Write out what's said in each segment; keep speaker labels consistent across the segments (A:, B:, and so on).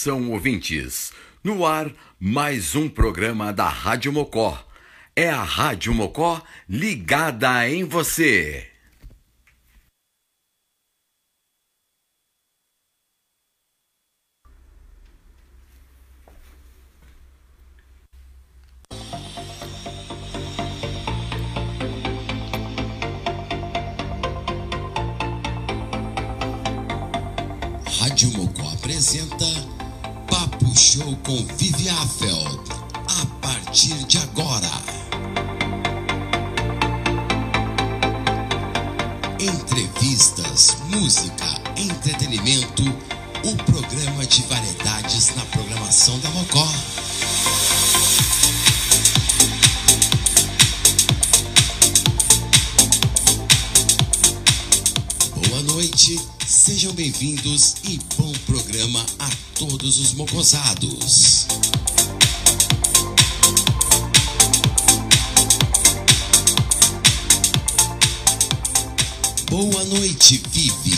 A: Atenção ouvintes, no ar mais um programa da Rádio Mocó. É a Rádio Mocó ligada em você.
B: Rádio Mocó apresenta Papo Show com Vivi Afeld. A partir de agora. Entrevistas, música, entretenimento. O programa de variedades na programação da Mocó. Boa noite, sejam bem-vindos e bom programa a todos os mocosados. Boa noite, Vivi.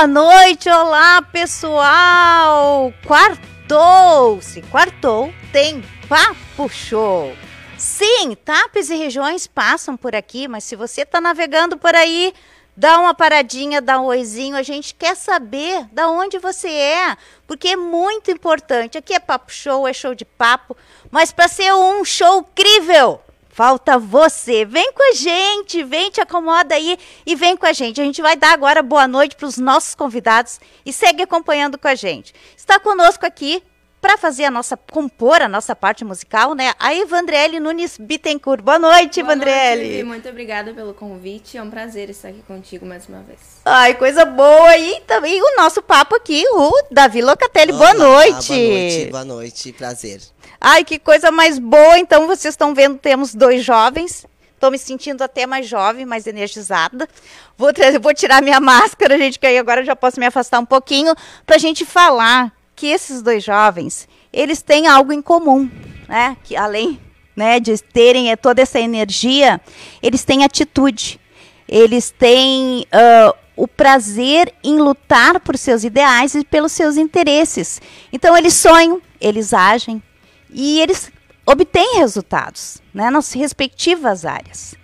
C: Boa noite, olá pessoal! Quartou! Se quartou, tem Papo Show! Sim, TAPs e regiões passam por aqui, mas se você está navegando por aí, dá uma paradinha, dá um oizinho, a gente quer saber da onde você é, porque é muito importante. Aqui é Papo Show, é show de papo, mas para ser um show incrível, Falta você. Vem com a gente, vem, te acomoda aí e vem com a gente. A gente vai dar agora boa noite para os nossos convidados e segue acompanhando com a gente. Está conosco aqui para fazer a nossa compor a nossa parte musical, né? A Evandrele Nunes Bittencourt. Boa noite,
D: Boa
C: Evandrele.
D: noite. Muito obrigada pelo convite. É um prazer estar aqui contigo mais uma vez.
C: Ai, coisa boa. E também o nosso papo aqui, o Davi Locatelli. Boa
E: Olá,
C: noite.
E: Boa noite, boa noite, prazer.
C: Ai, que coisa mais boa. Então, vocês estão vendo, temos dois jovens. Estou me sentindo até mais jovem, mais energizada. Vou, vou tirar minha máscara, gente, que aí agora eu já posso me afastar um pouquinho, para a gente falar que esses dois jovens, eles têm algo em comum, né? Que além né, de terem eh, toda essa energia, eles têm atitude. Eles têm ah, o prazer em lutar por seus ideais e pelos seus interesses. Então, eles sonham, eles agem e eles obtêm resultados né, nas respectivas áreas.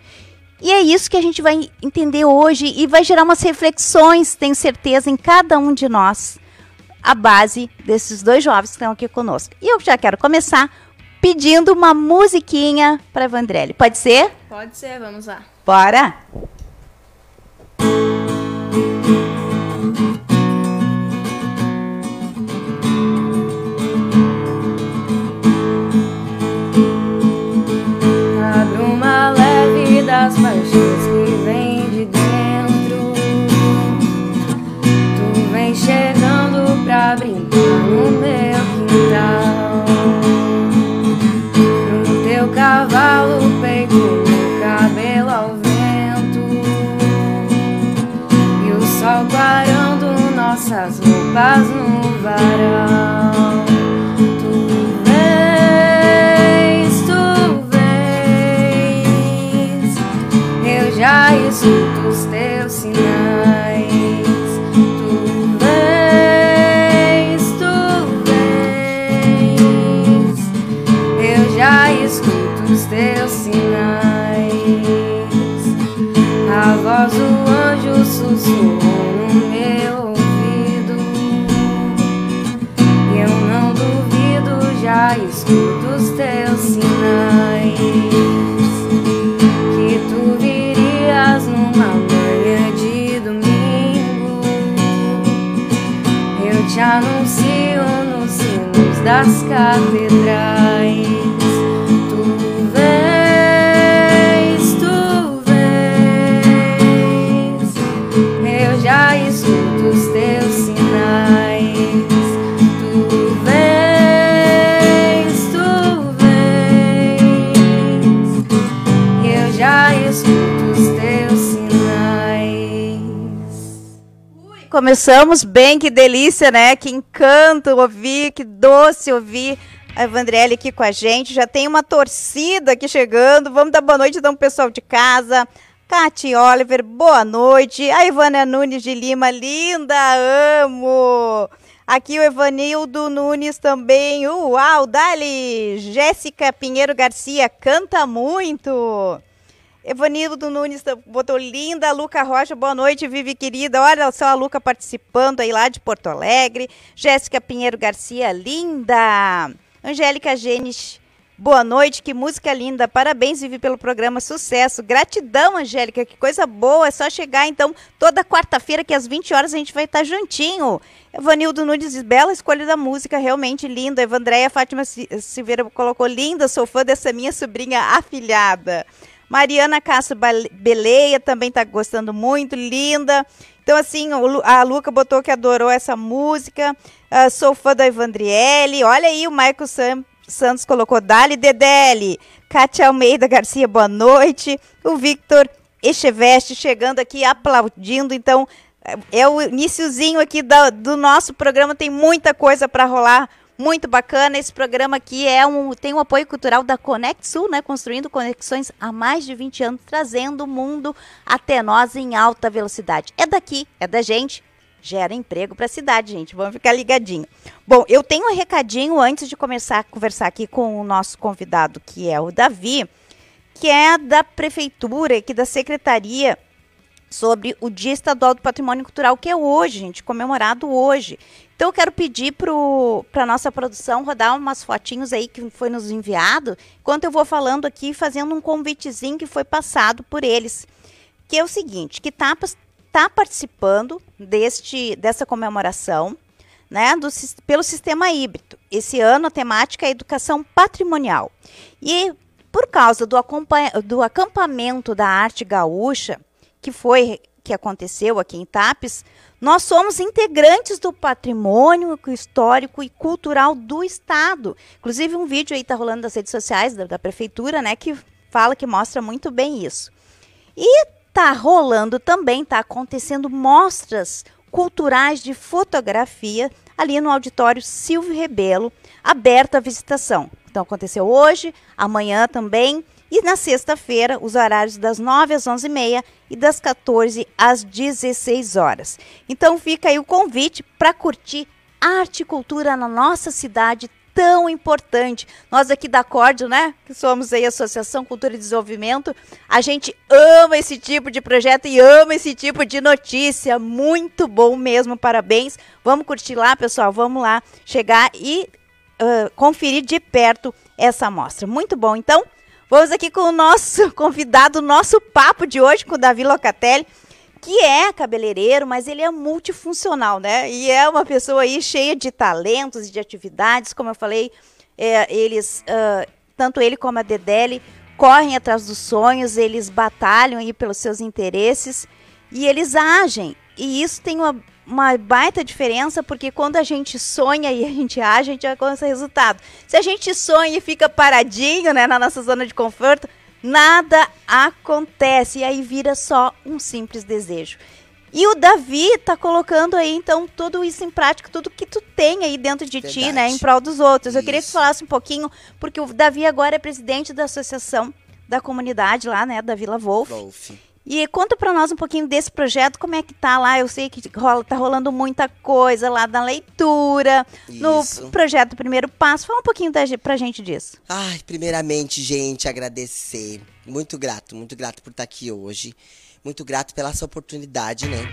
C: E é isso que a gente vai entender hoje e vai gerar umas reflexões, tenho certeza, em cada um de nós, a base desses dois jovens que estão aqui conosco. E eu já quero começar pedindo uma musiquinha para Evandrelli. Pode ser?
D: Pode ser, vamos lá.
C: Bora!
D: Abre das paixões que vem de dentro. Tu vem chegando pra brincar no meu quintal. No teu cavalo, peito, meu cabelo ao vento. E o sol clarando nossas roupas no varal. voz o anjo sussurrou no meu ouvido. Eu não duvido, já escuto os teus sinais. Que tu virias numa manhã de domingo. Eu te anuncio nos sinos das catedrais.
C: Começamos bem, que delícia, né? Que encanto ouvir, que doce ouvir a Evandriele aqui com a gente. Já tem uma torcida aqui chegando. Vamos dar boa noite então pessoal de casa. Cati Oliver, boa noite. A Ivana Nunes de Lima, linda, amo. Aqui o Evanildo Nunes também. Uau, Dali. Jéssica Pinheiro Garcia, canta muito. Evanildo Nunes botou linda, Luca Rocha, boa noite, Vivi querida. Olha só a Luca participando aí lá de Porto Alegre. Jéssica Pinheiro Garcia, linda. Angélica Genes, boa noite, que música linda. Parabéns, Vivi, pelo programa, sucesso. Gratidão, Angélica, que coisa boa. É só chegar então toda quarta-feira, que às 20 horas a gente vai estar juntinho. Evanildo Nunes, diz, bela escolha da música, realmente linda. Evandréia Fátima Si- Silveira colocou linda, sou fã dessa minha sobrinha afilhada. Mariana Castro Beleia também tá gostando muito, linda. Então, assim, a Luca botou que adorou essa música. Ah, sou fã da Evandriele. Olha aí, o Michael Sam- Santos colocou Dali Dedele. Kátia Almeida Garcia, boa noite. O Victor Echeveste chegando aqui aplaudindo. Então, é- é o iniciozinho aqui da- do nosso programa. Tem muita coisa para rolar. Muito bacana. Esse programa aqui é um, tem um apoio cultural da Conect Sul, né? Construindo conexões há mais de 20 anos, trazendo o mundo até nós em alta velocidade. É daqui, é da gente. Gera emprego para a cidade, gente. Vamos ficar ligadinho. Bom, eu tenho um recadinho antes de começar a conversar aqui com o nosso convidado, que é o Davi, que é da prefeitura, aqui da secretaria sobre o Dia Estadual do Patrimônio Cultural, que é hoje, gente, comemorado hoje. Então eu quero pedir para a nossa produção rodar umas fotinhos aí que foi nos enviado, enquanto eu vou falando aqui, fazendo um convitezinho que foi passado por eles. Que é o seguinte, que está tá participando deste, dessa comemoração, né, do, pelo sistema híbrido. Esse ano a temática é educação patrimonial. E por causa do, do acampamento da arte gaúcha, que foi que aconteceu aqui em Tapes, nós somos integrantes do patrimônio histórico e cultural do estado. Inclusive um vídeo aí está rolando nas redes sociais da, da prefeitura, né, que fala que mostra muito bem isso. E tá rolando também, tá acontecendo mostras culturais de fotografia ali no auditório Silvio Rebelo, aberto à visitação. Então aconteceu hoje, amanhã também e na sexta-feira os horários das 9 às 11h30 e das 14 às 16 horas. Então fica aí o convite para curtir arte e cultura na nossa cidade tão importante. Nós aqui da Córdio, né, que somos aí Associação Cultura e Desenvolvimento, a gente ama esse tipo de projeto e ama esse tipo de notícia. Muito bom mesmo, parabéns. Vamos curtir lá, pessoal, vamos lá chegar e ah, conferir de perto essa amostra. Muito bom, então. Vamos aqui com o nosso convidado, nosso papo de hoje com o Davi Locatelli que é cabeleireiro, mas ele é multifuncional, né? E é uma pessoa aí cheia de talentos e de atividades, como eu falei, é, eles, ah, tanto ele como a Dedele, correm atrás dos sonhos, eles batalham aí pelos seus interesses e eles agem. E isso tem uma, uma baita diferença, porque quando a gente sonha e a gente age, a gente alcança resultado. Se a gente sonha e fica paradinho, né, na nossa zona de conforto, nada acontece e aí vira só um simples desejo. E o Davi tá colocando aí, então, tudo isso em prática, tudo que tu tem aí dentro de ti, né,
E: Verdade.
C: em prol dos outros. Eu queria que tu
E: Isso.
C: falasse um pouquinho, porque o Davi agora é presidente da associação da comunidade lá, né, da Vila Wolf.
E: Wolf.
C: E conta pra nós um pouquinho desse projeto, como é que tá lá? Eu sei que rola, tá rolando muita coisa lá na leitura, no
E: Isso.
C: projeto Primeiro Passo. Fala um pouquinho da, pra gente disso.
E: Ai, primeiramente, gente, agradecer. Muito grato, muito grato por estar aqui hoje. Muito grato pela essa oportunidade, né?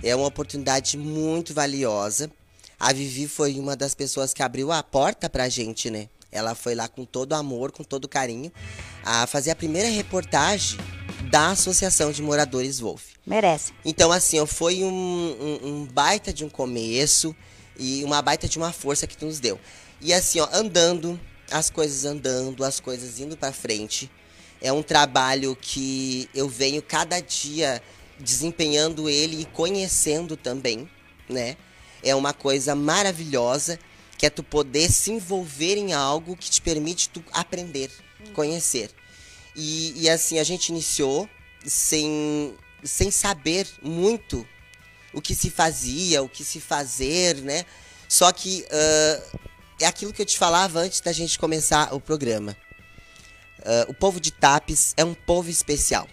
E: É uma oportunidade muito valiosa. A Vivi foi uma das pessoas que abriu a porta pra gente, né? Ela foi lá com todo amor, com todo carinho, a fazer a primeira reportagem da Associação de Moradores Wolf.
C: Merece.
E: Então, assim, ó, foi um, um, um baita de um começo e uma baita de uma força que tu nos deu. E assim, ó, andando, as coisas andando, as coisas indo pra frente. É um trabalho que eu venho cada dia desempenhando ele e conhecendo também, né? É uma coisa maravilhosa que é tu poder se envolver em algo que te permite tu aprender, conhecer. E, e assim, a gente iniciou sem, sem saber muito o que se fazia, o que se fazer, né? Só que ah, é aquilo que eu te falava antes da gente começar o programa. Ah, o povo de Tapes é um povo especial.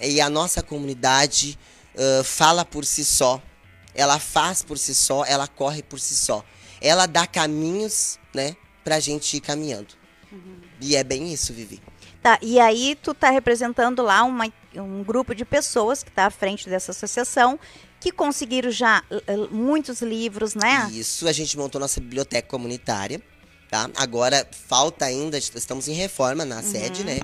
E: E a nossa comunidade ah, fala por si só, ela faz por si só, ela corre por si só. Ela dá caminhos, né, pra gente ir caminhando. E é bem isso, Vivi.
C: Tá, e aí tu tá representando lá uma- um grupo de pessoas que tá à frente dessa associação que conseguiram já muitos livros, né?
E: Isso, a gente montou nossa biblioteca comunitária, tá? Agora falta ainda, estamos em reforma na sede, né?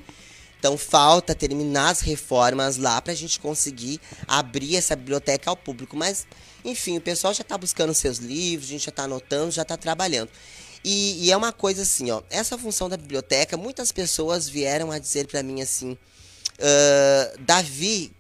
E: Então falta terminar as reformas lá pra gente conseguir abrir essa biblioteca ao público. Mas, enfim, o pessoal já tá buscando seus livros, a gente já tá anotando, já tá trabalhando. E, e é uma coisa assim, ó, essa função da biblioteca, muitas pessoas vieram a dizer pra mim assim, "Ah, Davi,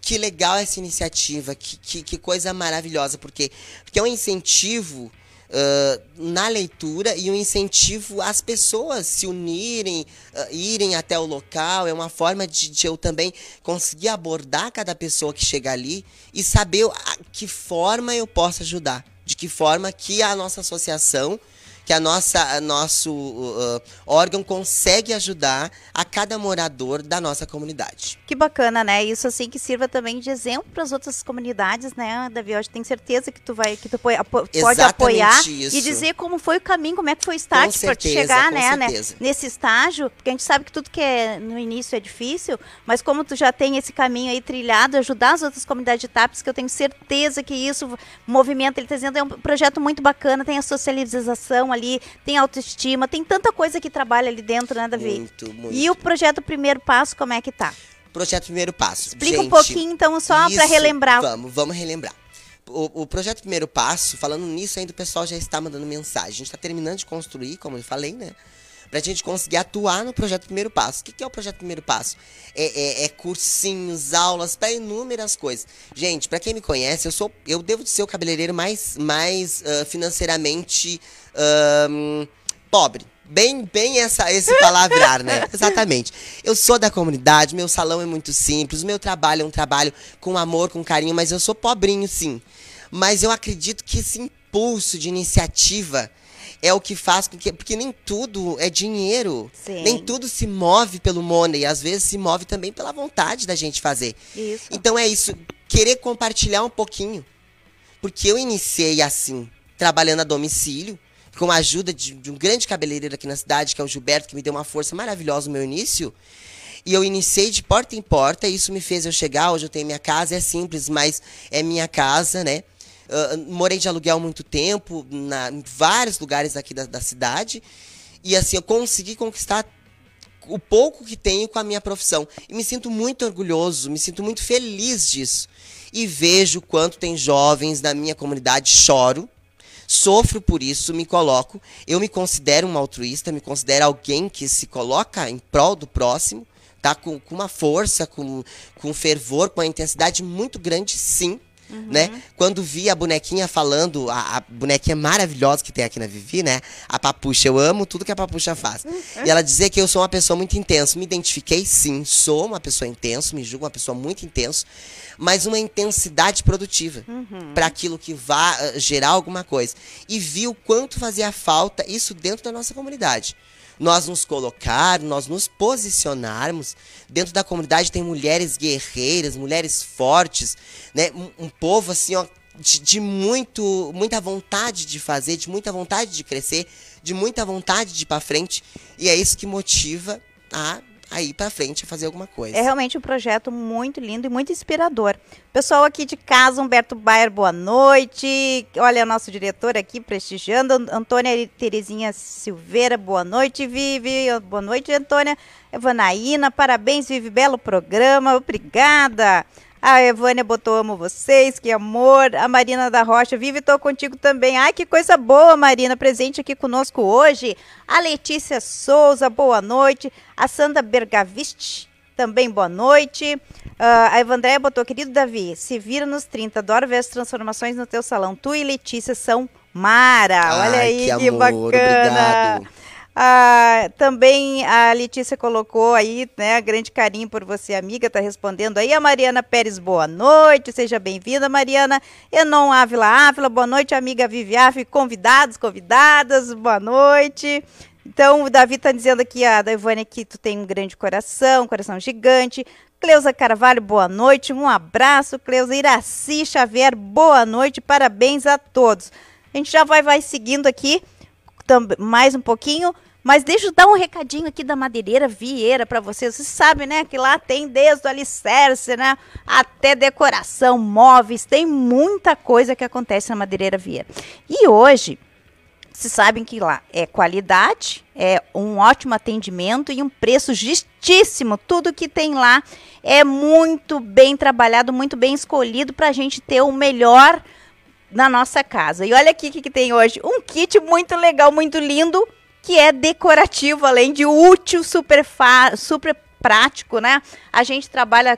E: que legal essa iniciativa, que, que, que coisa maravilhosa, porque, porque é um incentivo ah, na leitura e um incentivo às pessoas se unirem, ah, irem até o local, é uma forma de, de eu também conseguir abordar cada pessoa que chega ali e saber a que forma eu posso ajudar, de que forma que a nossa associação que a nossa a nosso uh, órgão consegue ajudar a cada morador da nossa comunidade.
C: Que bacana, né? Isso assim que sirva também de exemplo para as outras comunidades, né, Davi? Eu tenho certeza que tu vai, que tu pode, apo- pode
E: Exatamente
C: apoiar
E: isso.
C: e dizer como foi o caminho, como é que foi o start para chegar, né, né, nesse estágio, porque a gente sabe que tudo que é no início é difícil, mas como tu já tem esse caminho aí trilhado, ajudar as outras comunidades de TAPs, que eu tenho certeza que isso movimenta, ele está dizendo, é um projeto muito bacana, tem a socialização ali, tem autoestima, tem tanta coisa que trabalha ali dentro, né, Davi?
E: Muito, muito.
C: E o projeto Primeiro Passo, como é que tá?
E: Projeto Primeiro Passo.
C: Explica um
E: Gente,
C: pouquinho, então, só para relembrar.
E: Vamos, vamos relembrar. O, o projeto Primeiro Passo, falando nisso ainda, o pessoal já está mandando mensagem. A gente está terminando de construir, como eu falei, né? Pra gente conseguir atuar no projeto Primeiro Passo. O que, que é o projeto Primeiro Passo? É, é- é cursinhos, aulas, para inúmeras coisas. Gente, pra quem me conhece, eu sou, eu devo de ser o cabeleireiro mais, mais ah, financeiramente ahn, pobre. Bem, bem essa, esse palavrar, né? Exatamente. Eu sou da comunidade, meu salão é muito simples, meu trabalho é um trabalho com amor, com carinho, mas eu sou pobrinho, sim. Mas eu acredito que esse impulso de iniciativa é o que faz com que. Porque nem tudo é dinheiro.
C: Sim.
E: Nem tudo se move pelo money. Às vezes se move também pela vontade da gente fazer.
C: Isso.
E: Então é isso. Querer compartilhar um pouquinho. Porque eu iniciei assim, trabalhando a domicílio, com a ajuda de, de um grande cabeleireiro aqui na cidade, que é o Gilberto, que me deu uma força maravilhosa no meu início. E eu iniciei de porta em porta, e isso me fez eu chegar. Hoje eu tenho minha casa, é simples, mas é minha casa, né? Ah, morei de aluguel muito tempo, na, em vários lugares aqui da, da cidade. E assim, eu consegui conquistar o pouco que tenho com a minha profissão. E me sinto muito orgulhoso, me sinto muito feliz disso. E vejo quanto tem jovens da minha comunidade, choro, sofro por isso, me coloco. Eu me considero uma altruísta, me considero alguém que se coloca em prol do próximo, tá? Com, com uma força, com, com fervor, com uma intensidade muito grande, sim. Né? Quando vi a bonequinha falando, a, a bonequinha maravilhosa que tem aqui na Vivi, né? A Papucha, eu amo tudo que a Papucha faz. E ela dizer que eu sou uma pessoa muito intensa. Me identifiquei, sim, sou uma pessoa intensa, me julgo uma pessoa muito intensa, mas uma intensidade produtiva para aquilo que vá ah, gerar alguma coisa. E vi o quanto fazia falta isso dentro da nossa comunidade nós nos colocar, nós nos posicionarmos. Dentro da comunidade tem mulheres guerreiras, mulheres fortes, né? Um, um povo assim, ó, de, de muito, muita vontade de fazer, de muita vontade de crescer, de muita vontade de ir para frente. E é isso que motiva a a ir pra frente fazer alguma coisa.
C: É realmente um projeto muito lindo e muito inspirador. Pessoal aqui de casa, Humberto Bayer, boa noite. Olha, nosso diretor aqui prestigiando. An- Antônia Terezinha Silveira, boa noite, Vivi. Boa noite, Antônia. Evanaína, parabéns, Vivi, belo programa. Obrigada. A Evânia botou amo vocês, que amor. A Marina da Rocha, Vivi, tô contigo também. Ai, que coisa boa, Marina, presente aqui conosco hoje. A Letícia Souza, boa noite. A Sandra Bergavist, também boa noite. Ah, a Evandréia botou, querido Davi, se vira nos 30, adoro ver as transformações no teu salão. Tu e Letícia são mara. Olha
E: Ai,
C: aí,
E: que
C: que, bacana.
E: obrigado.
C: Ah, também a Letícia colocou aí, né, grande carinho por você, amiga, tá respondendo aí. A Mariana Pérez, boa noite, seja bem-vinda, Mariana. Enon Ávila Ávila, boa noite, amiga Viviaf, convidados, convidadas, boa noite. Então, o Davi tá dizendo aqui, a da Ivânia, que tu tem um grande coração, um coração gigante. Cleusa Carvalho, boa noite, um abraço. Cleusa Iraci Xavier, boa noite, parabéns a todos. A gente já vai, vai seguindo aqui mais um pouquinho, mas deixa eu dar um recadinho aqui da Madeireira Vieira para vocês. Vocês sabem, né, que lá tem desde o alicerce, né, até decoração, móveis, tem muita coisa que acontece na Madeireira Vieira. E hoje, vocês sabem que lá é qualidade, é um ótimo atendimento e um preço justíssimo. Tudo que tem lá é muito bem trabalhado, muito bem escolhido para a gente ter o melhor na nossa casa. E olha aqui o que, que tem hoje. Um kit muito legal, muito lindo, que é decorativo, além de útil, super, super prático, né? A gente trabalha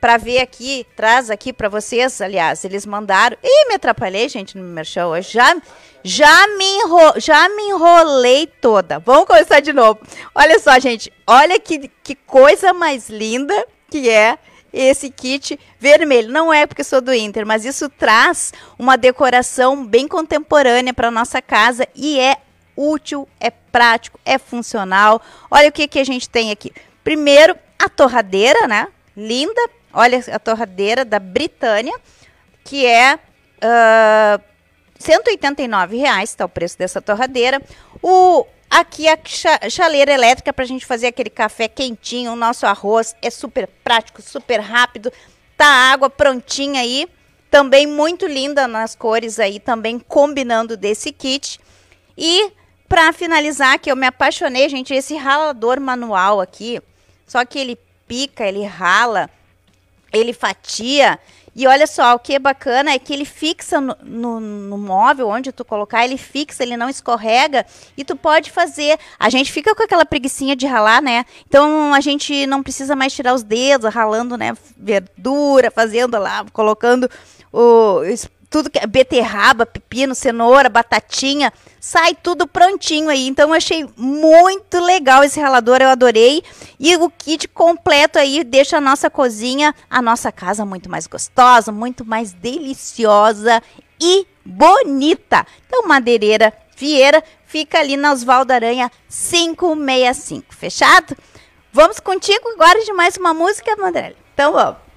C: para ver aqui, traz aqui para vocês, aliás, eles mandaram. Ih, me atrapalhei, gente, no meu show hoje. Já, já, me enro, já me enrolei toda. Vamos começar de novo. Olha só, gente. Olha que, que coisa mais linda que é esse kit vermelho. Não é porque sou do Inter, mas isso traz uma decoração bem contemporânea para nossa casa e é útil, é prático, é funcional. Olha o que, que a gente tem aqui. Primeiro, a torradeira, né? Linda. Olha a torradeira da Britânia, que é ah, 189 reais, tá o preço dessa torradeira. O aqui a cha- chaleira elétrica para a gente fazer aquele café quentinho, o nosso arroz é super prático, super rápido. Tá a água prontinha aí, também muito linda nas cores aí, também combinando desse kit. E para finalizar, que eu me apaixonei, gente, esse ralador manual aqui, só que ele pica, ele rala, ele fatia. E olha só, o que é bacana é que ele fixa no, no, no móvel, onde tu colocar, ele fixa, ele não escorrega e tu pode fazer. A gente fica com aquela preguiçinha de ralar, né? Então a gente não precisa mais tirar os dedos, ralando, né? Verdura, fazendo lá, colocando o, tudo que é beterraba, pepino, cenoura, batatinha, sai tudo prontinho aí. Então eu achei muito legal esse ralador, eu adorei. E o kit completo aí deixa a nossa cozinha, a nossa casa muito mais gostosa, muito mais deliciosa e bonita. Então madeireira Vieira fica ali na Osvaldo Aranha 565, fechado? Vamos contigo agora de mais uma música, Mandrelli. Então vamos.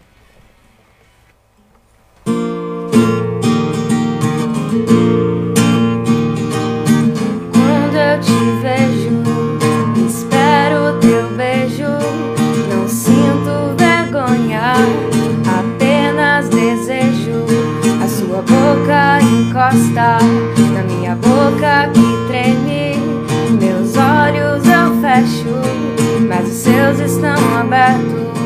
D: Encosta na minha boca que treme. Meus olhos eu fecho, mas os seus estão abertos.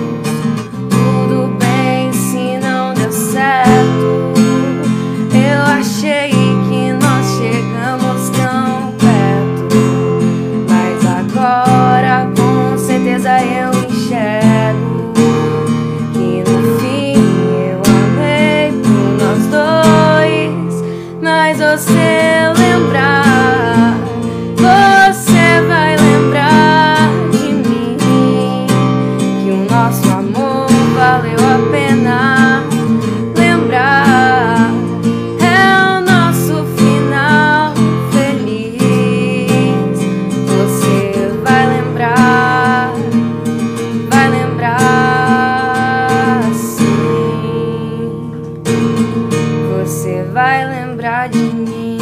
D: Você vai lembrar de mim.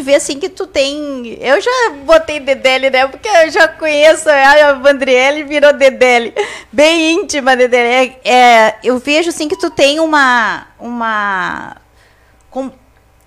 C: Gente vê assim que tu tem. Eu já botei Dedele, né? Porque eu já conheço a Vandriele virou Dedele. Bem íntima, Dedele. É, é, eu vejo assim que tu tem uma. Uma. Com,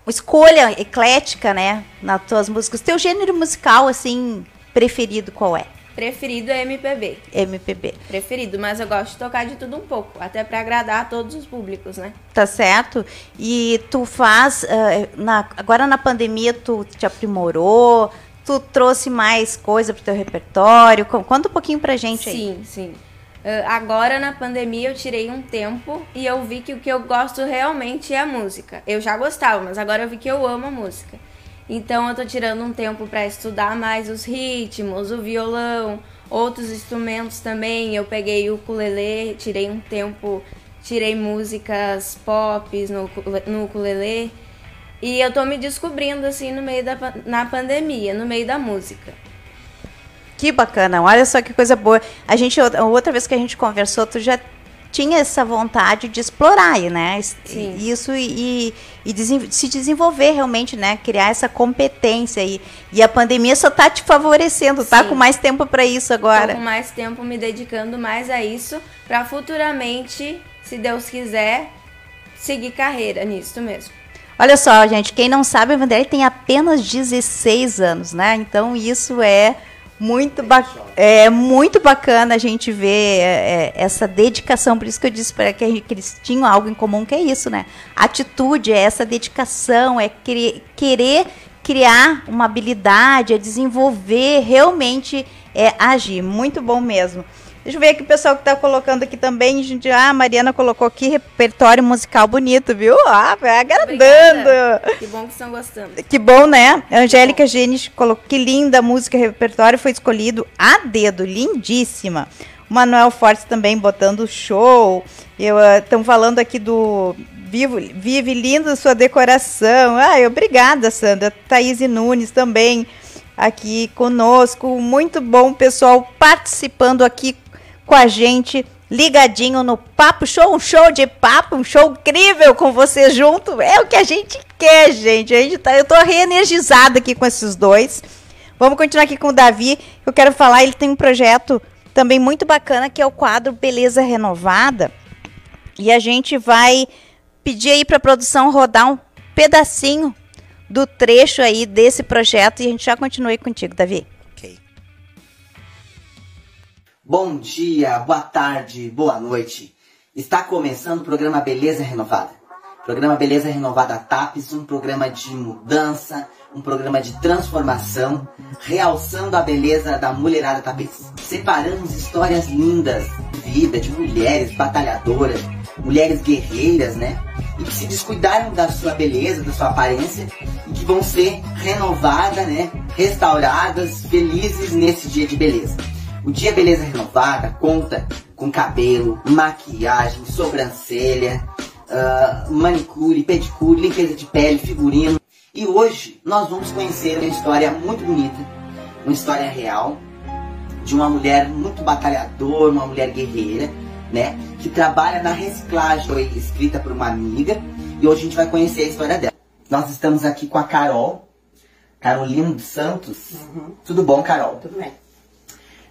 C: escolha eclética, né? Nas tuas músicas. Teu gênero musical, assim, preferido qual é?
D: Preferido é MPB.
C: MPB.
D: Preferido, mas eu gosto de tocar de tudo um pouco, até pra agradar a todos os públicos, né?
C: Tá certo? E tu faz. eh, na, agora na pandemia, tu te aprimorou, tu trouxe mais coisa pro teu repertório. Co- Conta um pouquinho pra gente aí.
D: Sim, sim. Ah, agora na pandemia eu tirei um tempo e eu vi que o que eu gosto realmente é a música. Eu já gostava, mas agora eu vi que eu amo a música. Então eu tô tirando um tempo para estudar mais os ritmos, o violão, outros instrumentos também. Eu peguei o ukulele, tirei um tempo, tirei músicas pop no, no ukulele. E eu tô me descobrindo assim no meio da na pandemia, no meio da música.
C: Que bacana, olha só que coisa boa. A gente, outra vez que a gente conversou, tu já tinha essa vontade de explorar, né?
D: Sim.
C: Isso e, e se desenvolver realmente, né? Criar essa competência aí. E a pandemia só tá te favorecendo, tá
D: Sim.
C: com mais tempo para isso
D: Tô
C: agora.
D: com mais tempo me dedicando mais a isso para futuramente, se Deus quiser, seguir carreira nisso mesmo.
C: Olha só, gente, quem não sabe, a Vanderlei tem apenas 16 anos, né? Então isso é muito, ba é muito bacana a gente ver é, é, essa dedicação. Por isso que eu disse para que, que eles tinham algo em comum, que é isso, né? Atitude, é essa dedicação, é querer criar uma habilidade, é desenvolver, realmente é agir. Muito bom mesmo. Deixa eu ver aqui o pessoal que tá colocando aqui também. Gente, ah, a Mariana colocou aqui repertório musical bonito, viu? Ah, vai agradando.
D: Obrigada. Que bom que estão gostando.
C: Que bom, né? Angélica Genes colocou que linda música, repertório foi escolhido a dedo, lindíssima. O Manuel Fortes também botando show. Estão falando aqui do Vivo, Vive linda sua decoração. Ai, obrigada, Sandra. Thaís Nunes também aqui conosco. Muito bom, pessoal, participando aqui com a gente, ligadinho no Papo Show, um show de papo, um show incrível com você junto. É o que a gente quer, gente. A gente tá, eu tô reenergizada aqui com esses dois. Vamos continuar aqui com o Davi. Eu quero falar, ele tem um projeto também muito bacana que é o quadro Beleza Renovada. E a gente vai pedir aí para produção rodar um pedacinho do trecho aí desse projeto e a gente já continua contigo, Davi.
F: Bom dia, boa tarde, boa noite. Está começando o programa Beleza Renovada. Programa Beleza Renovada TAPES, um programa de mudança, um programa de transformação, realçando a beleza da mulherada tapecense. Separamos histórias lindas de vida de mulheres batalhadoras, mulheres guerreiras, né? E que se descuidaram da sua beleza, da sua aparência e que vão ser renovadas, né? Restauradas, felizes nesse dia de beleza. O Dia Beleza Renovada conta com cabelo, maquiagem, sobrancelha, ah, manicure, pedicure, limpeza de pele, figurino. E hoje nós vamos conhecer uma história muito bonita, uma história real de uma mulher muito batalhadora, uma mulher guerreira, né? Que trabalha na reciclagem. Foi escrita por uma amiga e hoje a gente vai conhecer a história dela. Nós estamos aqui com a Carol, Carolina dos Santos. Tudo bom, Carol?
G: Tudo bem.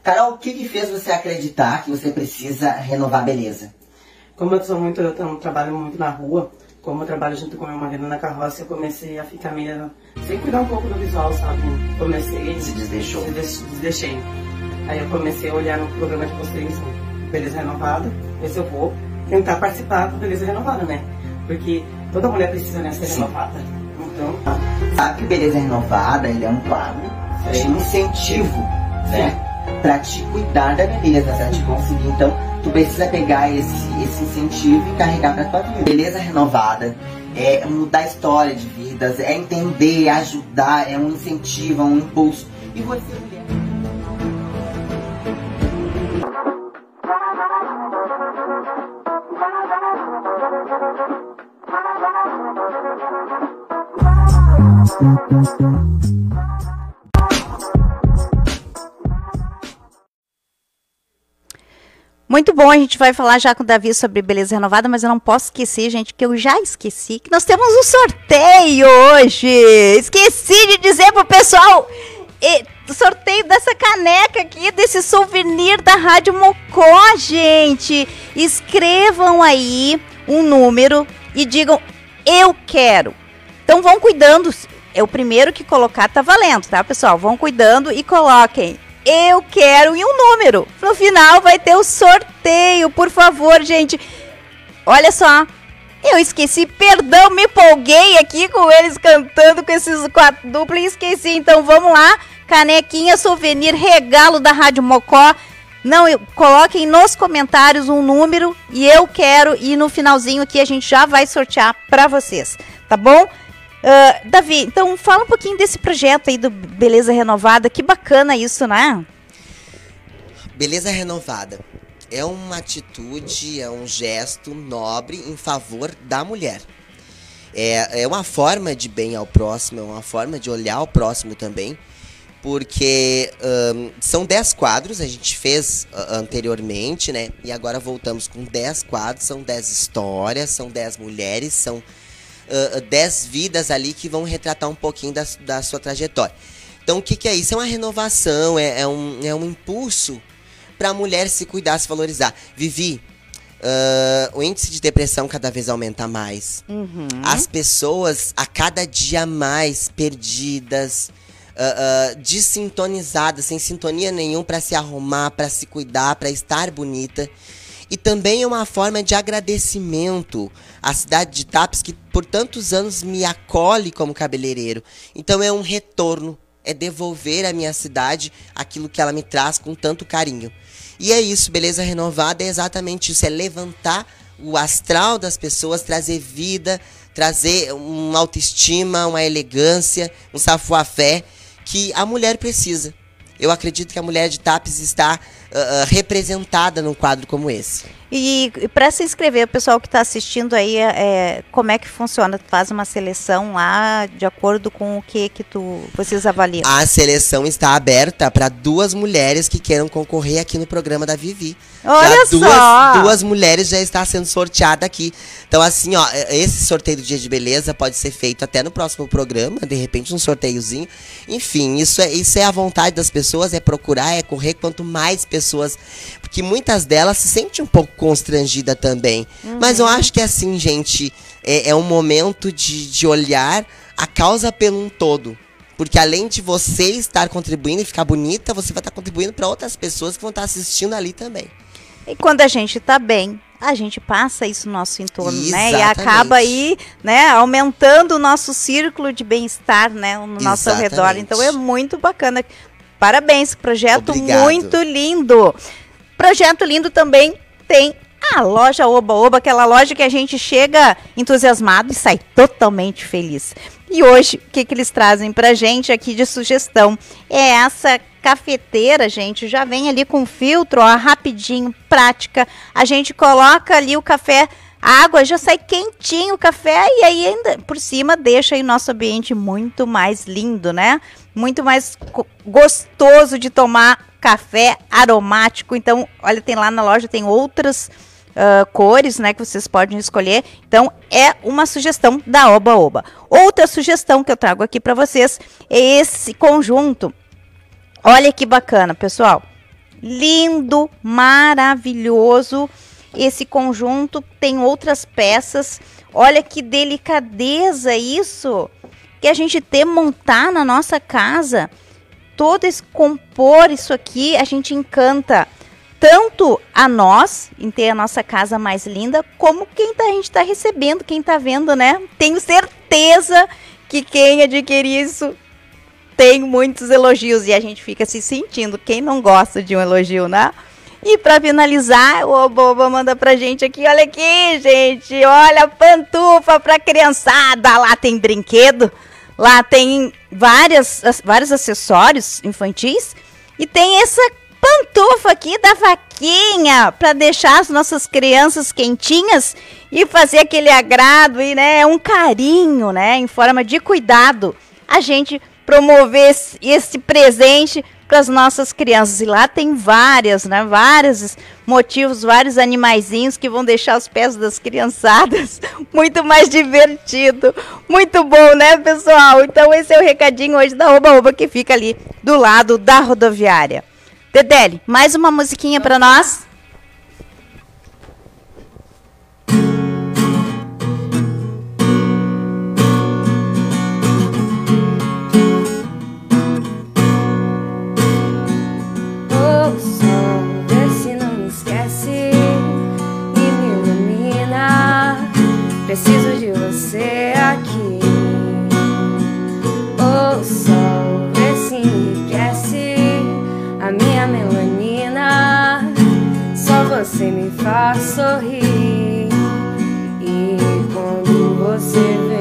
F: Carol, o que, que fez você acreditar que você precisa renovar a beleza?
G: Como eu sou muito, eu trabalho muito na rua, como eu trabalho junto com meu marido na carroça, eu comecei a ficar meio. sem cuidar um pouco do visual, sabe? Comecei.
F: Se desdeixou.
G: Se des- desdeixei. Aí eu comecei a olhar no programa de vocês, né? Beleza Renovada, ver se eu vou tentar participar do Beleza Renovada, né? Porque toda mulher precisa né, ser renovada. Então,
F: Sabe que Beleza Renovada, ele é um quadro de incentivo, né? Pra te cuidar da beleza, pra te conseguir. Então, tu precisa pegar esse, esse incentivo e carregar pra tua vida. Beleza Renovada é mudar história de vidas, é entender, é ajudar, é um incentivo, é um impulso. E você, mulher?
C: Muito bom, a gente vai falar já com o Davi sobre beleza renovada, mas eu não posso esquecer, gente, que eu já esqueci que nós temos um sorteio hoje. Esqueci de dizer pro pessoal e, sorteio dessa caneca aqui, desse souvenir da Rádio Mocó, gente. Escrevam aí um número e digam eu quero. Então vão cuidando. É o primeiro que colocar tá valendo, tá, pessoal? Vão cuidando e coloquem eu quero e um número. No final vai ter o sorteio, por favor, gente. Olha só, eu esqueci, perdão, me empolguei aqui com eles cantando com esses quatro duplos e esqueci. Então vamos lá, canequinha, souvenir, regalo da Rádio Mocó. Não, eu, coloquem nos comentários um número e eu quero e no finalzinho aqui a gente já vai sortear para vocês, tá bom? Uh, Davi, então fala um pouquinho desse projeto aí do Beleza Renovada. Que bacana isso, né?
E: Beleza Renovada é uma atitude, é um gesto nobre em favor da mulher. É, é uma forma de bem ao próximo, é uma forma de olhar ao próximo também, porque um, são 10 quadros, a gente fez anteriormente, né? E agora voltamos com 10 quadros, são 10 histórias, são 10 mulheres, são 10 uh, vidas ali que vão retratar um pouquinho da, da sua trajetória. Então, o que, que é isso? É uma renovação, é, é um, é um impulso para a mulher se cuidar, se valorizar. Vivi, uh, o índice de depressão cada vez aumenta mais.
C: Uhum.
E: As pessoas, a cada dia mais, perdidas, uh, uh, desintonizadas, sem sintonia nenhum para se arrumar, para se cuidar, para estar bonita. E também é uma forma de agradecimento à cidade de Tapes, que por tantos anos me acolhe como cabeleireiro. Então é um retorno, é devolver à minha cidade aquilo que ela me traz com tanto carinho. E é isso, beleza renovada é exatamente isso, é levantar o astral das pessoas, trazer vida, trazer uma autoestima, uma elegância, um safuafé que a mulher precisa. Eu acredito que a mulher de Tapes está uh, representada num quadro como esse.
C: E, e para se inscrever, o pessoal que está assistindo aí, é, como é que funciona? Tu faz uma seleção lá de acordo com o que que tu vocês avaliam?
E: A seleção está aberta para duas mulheres que queiram concorrer aqui no programa da Vivi.
C: Olha
E: duas,
C: só!
E: Duas mulheres já está sendo sorteada aqui. Então, assim, ó, esse sorteio do Dia de Beleza pode ser feito até no próximo programa, de repente um sorteiozinho. Enfim, isso é, isso é a vontade das pessoas, é procurar, é correr quanto mais pessoas. Porque muitas delas se sentem um pouco constrangida também. Uhum. Mas eu acho que é assim, gente, é, é um momento de, de olhar a causa pelo um todo. Porque além de você estar contribuindo e ficar bonita, você vai estar contribuindo para outras pessoas que vão estar assistindo ali também.
C: E quando a gente está bem, a gente passa isso no nosso entorno,
E: Exatamente.
C: né? E acaba aí, né, aumentando o nosso círculo de bem-estar, né, no nosso ao redor.
E: Exatamente.
C: Então é muito bacana. Parabéns, projeto
E: Obrigado.
C: muito lindo. Projeto lindo também tem a loja Oba Oba, aquela loja que a gente chega entusiasmado e sai totalmente feliz. E hoje, o que, que eles trazem pra gente aqui de sugestão? É essa cafeteira, gente, já vem ali com filtro, ó, rapidinho, prática. A gente coloca ali o café, a água já sai quentinho o café e aí ainda por cima deixa aí o nosso ambiente muito mais lindo, né? Muito mais gostoso de tomar café aromático. Então, olha, tem lá na loja tem outras ah, cores, né, que vocês podem escolher. Então, é uma sugestão da Oba Oba. Outra sugestão que eu trago aqui para vocês é esse conjunto. Olha que bacana, pessoal. Lindo, maravilhoso. Esse conjunto tem outras peças. Olha que delicadeza isso. Que a gente ter montar na nossa casa. Todo esse compor isso aqui, a gente encanta tanto a nós, em ter a nossa casa mais linda, como quem tá, a gente está recebendo, quem está vendo, né? Tenho certeza que quem adquirir isso tem muitos elogios e a gente fica se sentindo. Quem não gosta de um elogio, né? E para finalizar, o Oboba manda pra gente aqui, olha aqui, gente, olha, pantufa pra criançada, lá tem brinquedo, lá tem várias, as- vários acessórios infantis e tem essa pantufa aqui da vaquinha para deixar as nossas crianças quentinhas e fazer aquele agrado e né, um carinho, né, em forma de cuidado. A gente promover esse, esse presente para as nossas crianças e lá tem várias, né, várias motivos, vários animaizinhos que vão deixar os pés das criançadas muito mais divertido. Muito bom, né, pessoal? Então esse é o recadinho hoje da Oba Oba que fica ali do lado da rodoviária. Dedele, mais uma musiquinha para nós?
D: Faz sorrir. E quando você vem,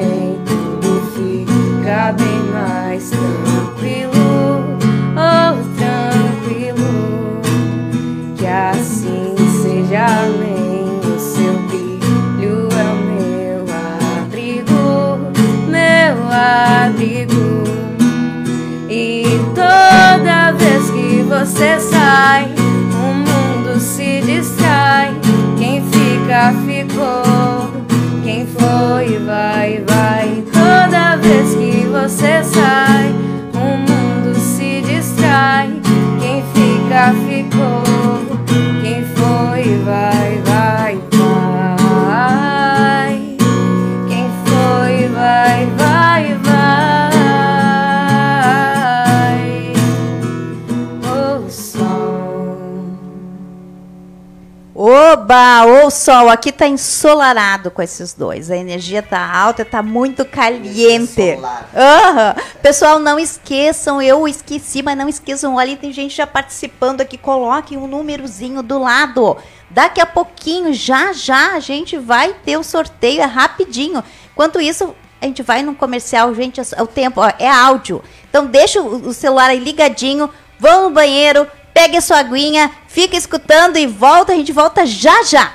C: Ô sol, aqui tá ensolarado com esses dois. A energia tá alta, tá muito caliente. Aham. Pessoal, não esqueçam, eu esqueci, mas não esqueçam, olha, tem gente já participando aqui, coloquem um númerozinho do lado. Daqui a pouquinho, já já, a gente vai ter o sorteio, é rapidinho. Enquanto isso, a gente vai no comercial, gente, é o tempo, ó, é áudio. Então deixa o o celular aí ligadinho, vão no banheiro, pegue a sua aguinha, fica escutando e volta, a gente volta já já.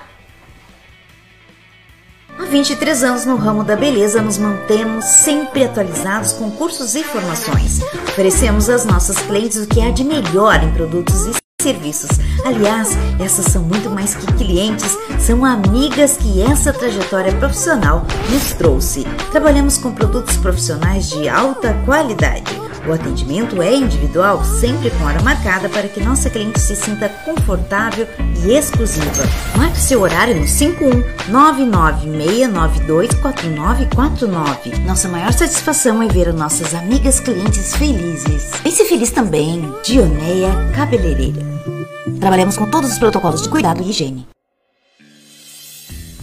H: Há 23 anos no ramo da beleza, nos mantemos sempre atualizados com cursos e formações. Oferecemos às nossas clientes o que há de melhor em produtos e serviços. Aliás, essas são muito mais que clientes, são amigas que essa trajetória profissional nos trouxe. Trabalhamos com produtos profissionais de alta qualidade. O atendimento é individual, sempre com hora marcada para que nossa cliente se sinta confortável e exclusiva. Marque seu horário no 51996924949. Nossa maior satisfação é ver as nossas amigas clientes felizes. Pense feliz também. Dioneia Cabeleireira. Trabalhamos com todos os protocolos de cuidado e higiene.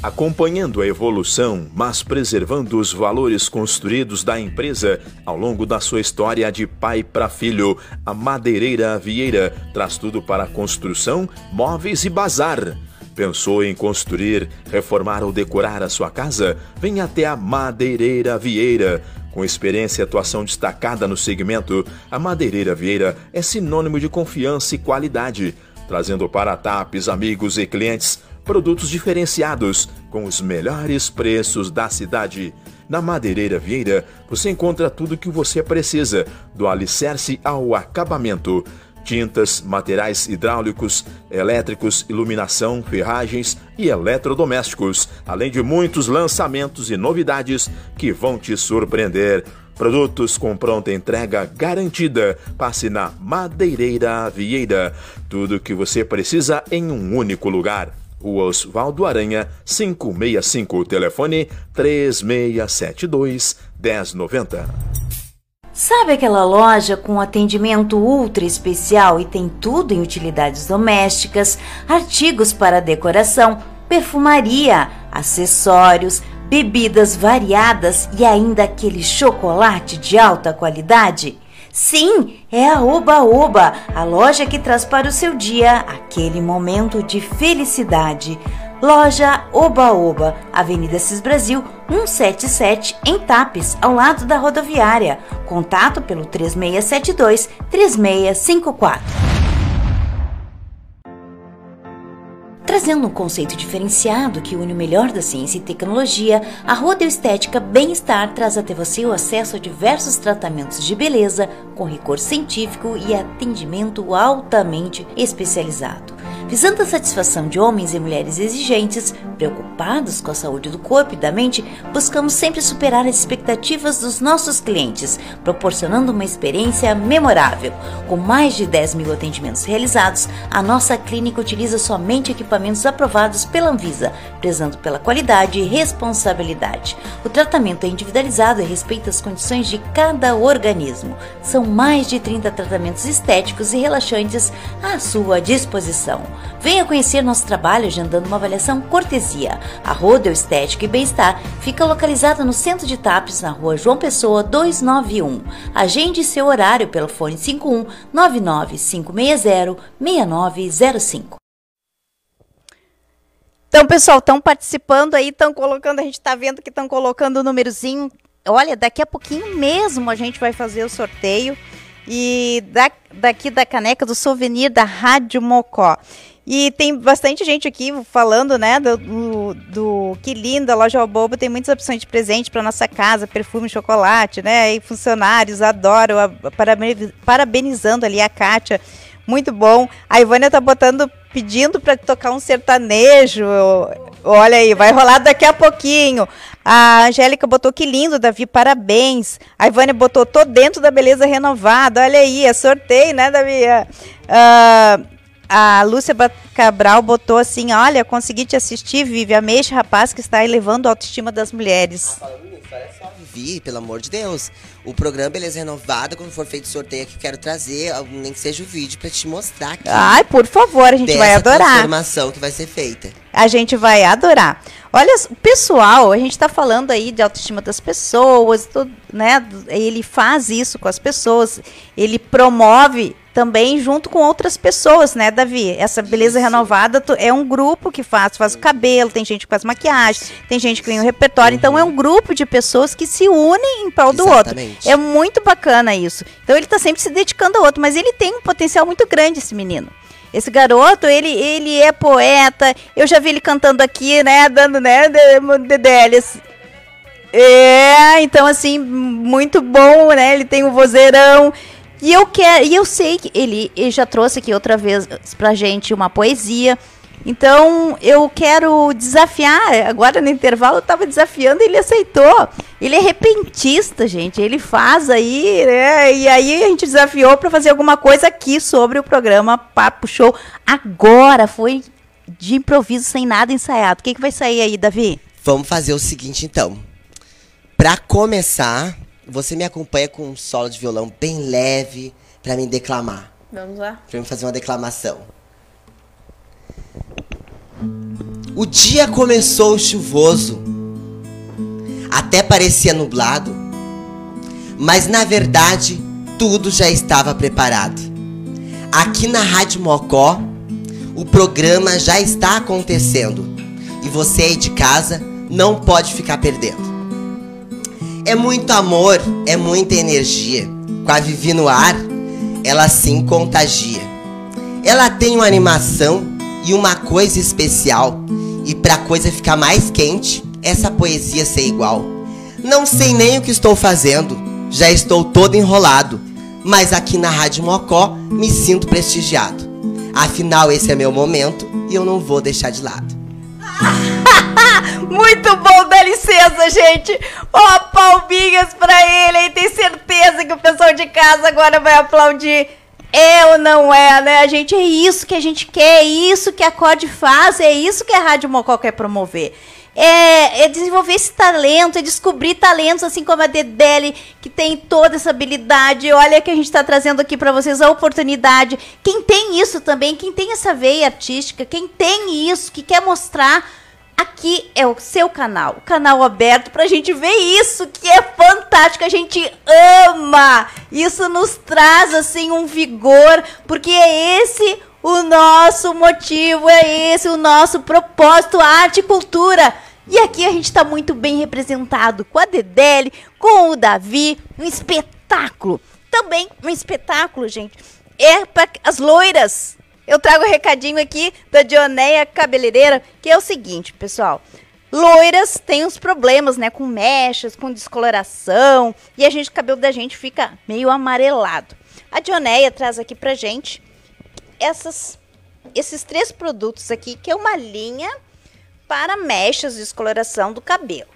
I: Acompanhando a evolução, mas preservando os valores construídos da empresa ao longo da sua história de pai para filho, a Madeireira Vieira traz tudo para construção, móveis e bazar. Pensou em construir, reformar ou decorar a sua casa? Venha até a Madeireira Vieira. Com experiência e atuação destacada no segmento, a Madeireira Vieira é sinônimo de confiança e qualidade, trazendo para TAPs, amigos e clientes produtos diferenciados com os melhores preços da cidade. Na Madeireira Vieira, você encontra tudo o que você precisa, do alicerce ao acabamento. Tintas, materiais hidráulicos, elétricos, iluminação, ferragens e eletrodomésticos, além de muitos lançamentos e novidades que vão te surpreender. Produtos com pronta entrega garantida. Passe na Madeireira Vieira. Tudo o que você precisa em um único lugar. Rua Osvaldo Aranha, 565, telefone 3672 1090.
H: Sabe aquela loja com atendimento ultra especial e tem tudo em utilidades domésticas, artigos para decoração, perfumaria, acessórios, bebidas variadas e ainda aquele chocolate de alta qualidade? Sim, é a Oba Oba, a loja que traz para o seu dia aquele momento de felicidade. Loja Oba Oba, Avenida Cis Brasil, 177, em Tapes, ao lado da rodoviária. Contato pelo 3672 3654. Trazendo um conceito diferenciado que une o melhor da ciência e tecnologia, a Rodoestética Bem-Estar traz até você o acesso a diversos tratamentos de beleza com recurso científico e atendimento altamente especializado. Visando a satisfação de homens e mulheres exigentes, preocupados com a saúde do corpo e da mente, buscamos sempre superar as expectativas dos nossos clientes, proporcionando uma experiência memorável. Com mais de 10 mil atendimentos realizados, a nossa clínica utiliza somente equipamentos aprovados pela Anvisa, prezando pela qualidade e responsabilidade. O tratamento é individualizado e respeita as condições de cada organismo. São mais de 30 tratamentos estéticos e relaxantes à sua disposição. Venha conhecer nosso trabalho agendando uma avaliação cortesia. A Rodeo Estética e Bem-Estar fica localizada no centro de Tapes, na rua João Pessoa 291. Agende seu horário pelo fone 51 99560 6905.
C: Então, pessoal, estão participando aí, estão colocando, a gente está vendo que estão colocando o númerozinho. Olha, daqui a pouquinho mesmo a gente vai fazer o sorteio. E da, daqui da caneca do souvenir da Rádio Mocó. E tem bastante gente aqui falando, né, do, do, do que linda, a loja Albobo tem muitas opções de presente para nossa casa, perfume, chocolate, né, e funcionários adoram, a, parabenizando ali a Kátia, muito bom. A Ivânia tá botando, pedindo para tocar um sertanejo, olha aí, vai rolar daqui a pouquinho. A Angélica botou que lindo, Davi, parabéns. A Ivânia botou, tô dentro da beleza renovada, olha aí, é sorteio, né, Davi? Uh, a Lúcia Cabral botou assim: Olha, consegui te assistir, Vivi. Amei este rapaz que está elevando a autoestima das mulheres. Ah,
E: olha só, Vivi, pelo amor de Deus. O programa Beleza Renovada, quando for feito sorteio aqui, quero trazer, nem que seja o vídeo, para te mostrar aqui.
C: Ai, por favor, a gente vai adorar.
E: transformação que vai ser feita.
C: A gente vai adorar. Olha, o pessoal, a gente está falando aí de autoestima das pessoas, tudo, né? Ele faz isso com as pessoas, ele promove também junto com outras pessoas, né, Davi? Essa beleza Isso. renovada é um grupo que faz, faz o cabelo, tem gente que faz maquiagem, tem gente que tem o repertório, uhum. então é um grupo de pessoas que se unem em prol do Exatamente. outro. É muito bacana isso. Então ele está sempre se dedicando ao outro, mas ele tem um potencial muito grande, esse menino. Esse garoto, ele, ele é poeta. Eu já vi ele cantando aqui, né? Dando, né? Dedelis. É, então assim, muito bom, né? Ele tem o um vozeirão. E eu quero, e eu sei que ele, ele já trouxe aqui outra vez pra gente uma poesia. Então, eu quero desafiar. Agora no intervalo eu estava desafiando e ele aceitou. Ele é repentista, gente. Ele faz aí, né? E aí a gente desafiou para fazer alguma coisa aqui sobre o programa Papo Show. Agora foi de improviso, sem nada ensaiado. O que, que vai sair aí, Davi?
E: Vamos fazer o seguinte, então. Para começar, você me acompanha com um solo de violão bem leve para mim declamar.
D: Vamos lá.
E: Para mim fazer uma declamação. O dia começou chuvoso. Até parecia nublado. Mas na verdade, tudo já estava preparado. Aqui na Rádio Mocó, o programa já está acontecendo. E você aí de casa não pode ficar perdendo. É muito amor, é muita energia. Com a Vivi no ar, ela sim contagia. Ela tem uma animação e uma coisa especial. E pra coisa ficar mais quente, essa poesia ser igual. Não sei nem o que estou fazendo, já estou todo enrolado. Mas aqui na Rádio Mocó me sinto prestigiado. Afinal, esse é meu momento e eu não vou deixar de lado.
C: Muito bom, dá licença, gente. Ó, oh, palminhas pra ele, hein? Tem certeza que o pessoal de casa agora vai aplaudir. É ou não é, né? A gente é isso que a gente quer, é isso que a COD faz, é isso que a Rádio Mocó quer promover. É, é, desenvolver esse talento, é descobrir talentos, assim como a Dedele, que tem toda essa habilidade. Olha que a gente está trazendo aqui para vocês a oportunidade. Quem tem isso também, quem tem essa veia artística, quem tem isso, que quer mostrar Aqui é o seu canal, o canal aberto pra gente ver isso que é fantástico, a gente ama. Isso nos traz assim um vigor, porque é esse o nosso motivo, é esse o nosso propósito, arte e cultura. E aqui a gente está muito bem representado com a Dedele, com o Davi, um espetáculo. Também um espetáculo, gente, é para as loiras, eu trago um recadinho aqui da Dioneia Cabeleireira, que é o seguinte, pessoal. Loiras têm uns problemas, né, com mechas, com descoloração, e a gente, o cabelo da gente fica meio amarelado. A Dioneia traz aqui pra gente essas esses três produtos aqui, que é uma linha para mechas e descoloração do cabelo.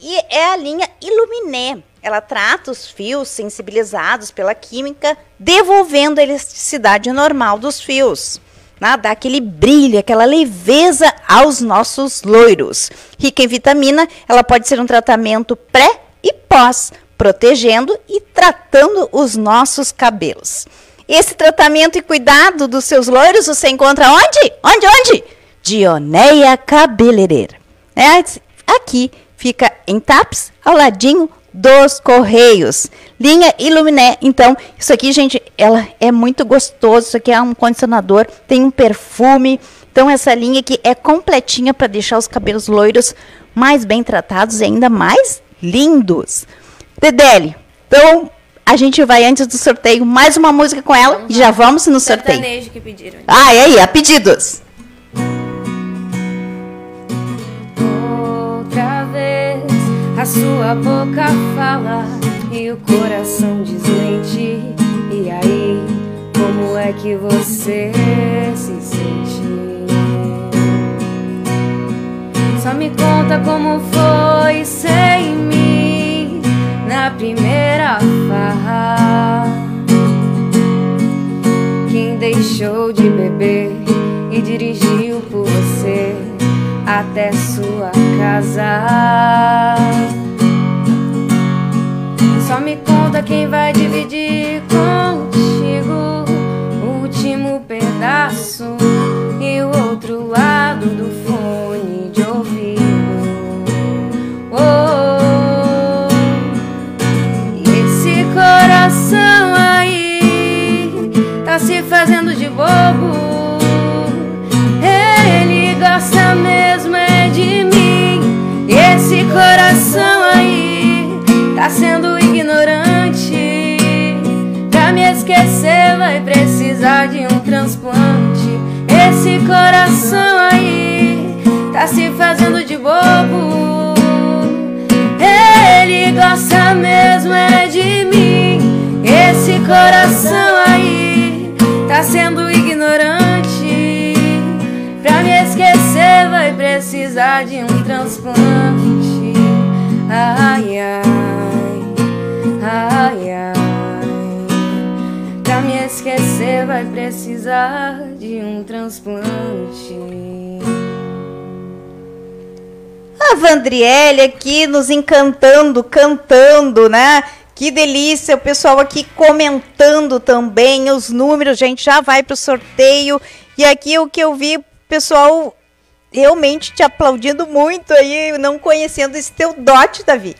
C: E é a linha Illuminé. Ela trata os fios sensibilizados pela química, devolvendo a elasticidade normal dos fios. Né? Dá aquele brilho, aquela leveza aos nossos loiros. Rica em vitamina, ela pode ser um tratamento pré e pós, protegendo e tratando os nossos cabelos. Esse tratamento e cuidado dos seus loiros você encontra onde? Onde, onde? Dioneia Cabeleireira. É, aqui fica em TAPS, ao ladinho dos Correios. Linha Iluminé. Então, isso aqui, gente, ela é muito gostoso. Isso aqui é um condicionador, tem um perfume. Então, essa linha aqui é completinha para deixar os cabelos loiros mais bem tratados e ainda mais lindos. Dedele, então a gente vai antes do sorteio mais uma música com ela vamos e já vamos no sorteio.
D: que pediram.
C: Ah, e aí, a pedidos.
D: Sua boca fala e o coração desmente. E aí, como é que você se sente? Só me conta como foi sem mim na primeira farra. Quem deixou de beber e dirigiu por você até sua casa. Só me conta quem vai dividir coração aí tá sendo ignorante. Pra me esquecer vai precisar de um transplante. Esse coração aí tá se fazendo de bobo. Ele gosta mesmo é de mim. Esse coração aí tá sendo ignorante. Pra me esquecer vai precisar de um transplante. Ai, ai, ai, ai. Pra me esquecer vai precisar de um transplante.
C: A Vandriele aqui nos encantando, cantando, né? Que delícia, o pessoal aqui comentando também os números, gente, já vai pro sorteio. E aqui o que eu vi, pessoal realmente te aplaudindo muito aí, não conhecendo esse teu dote, Davi.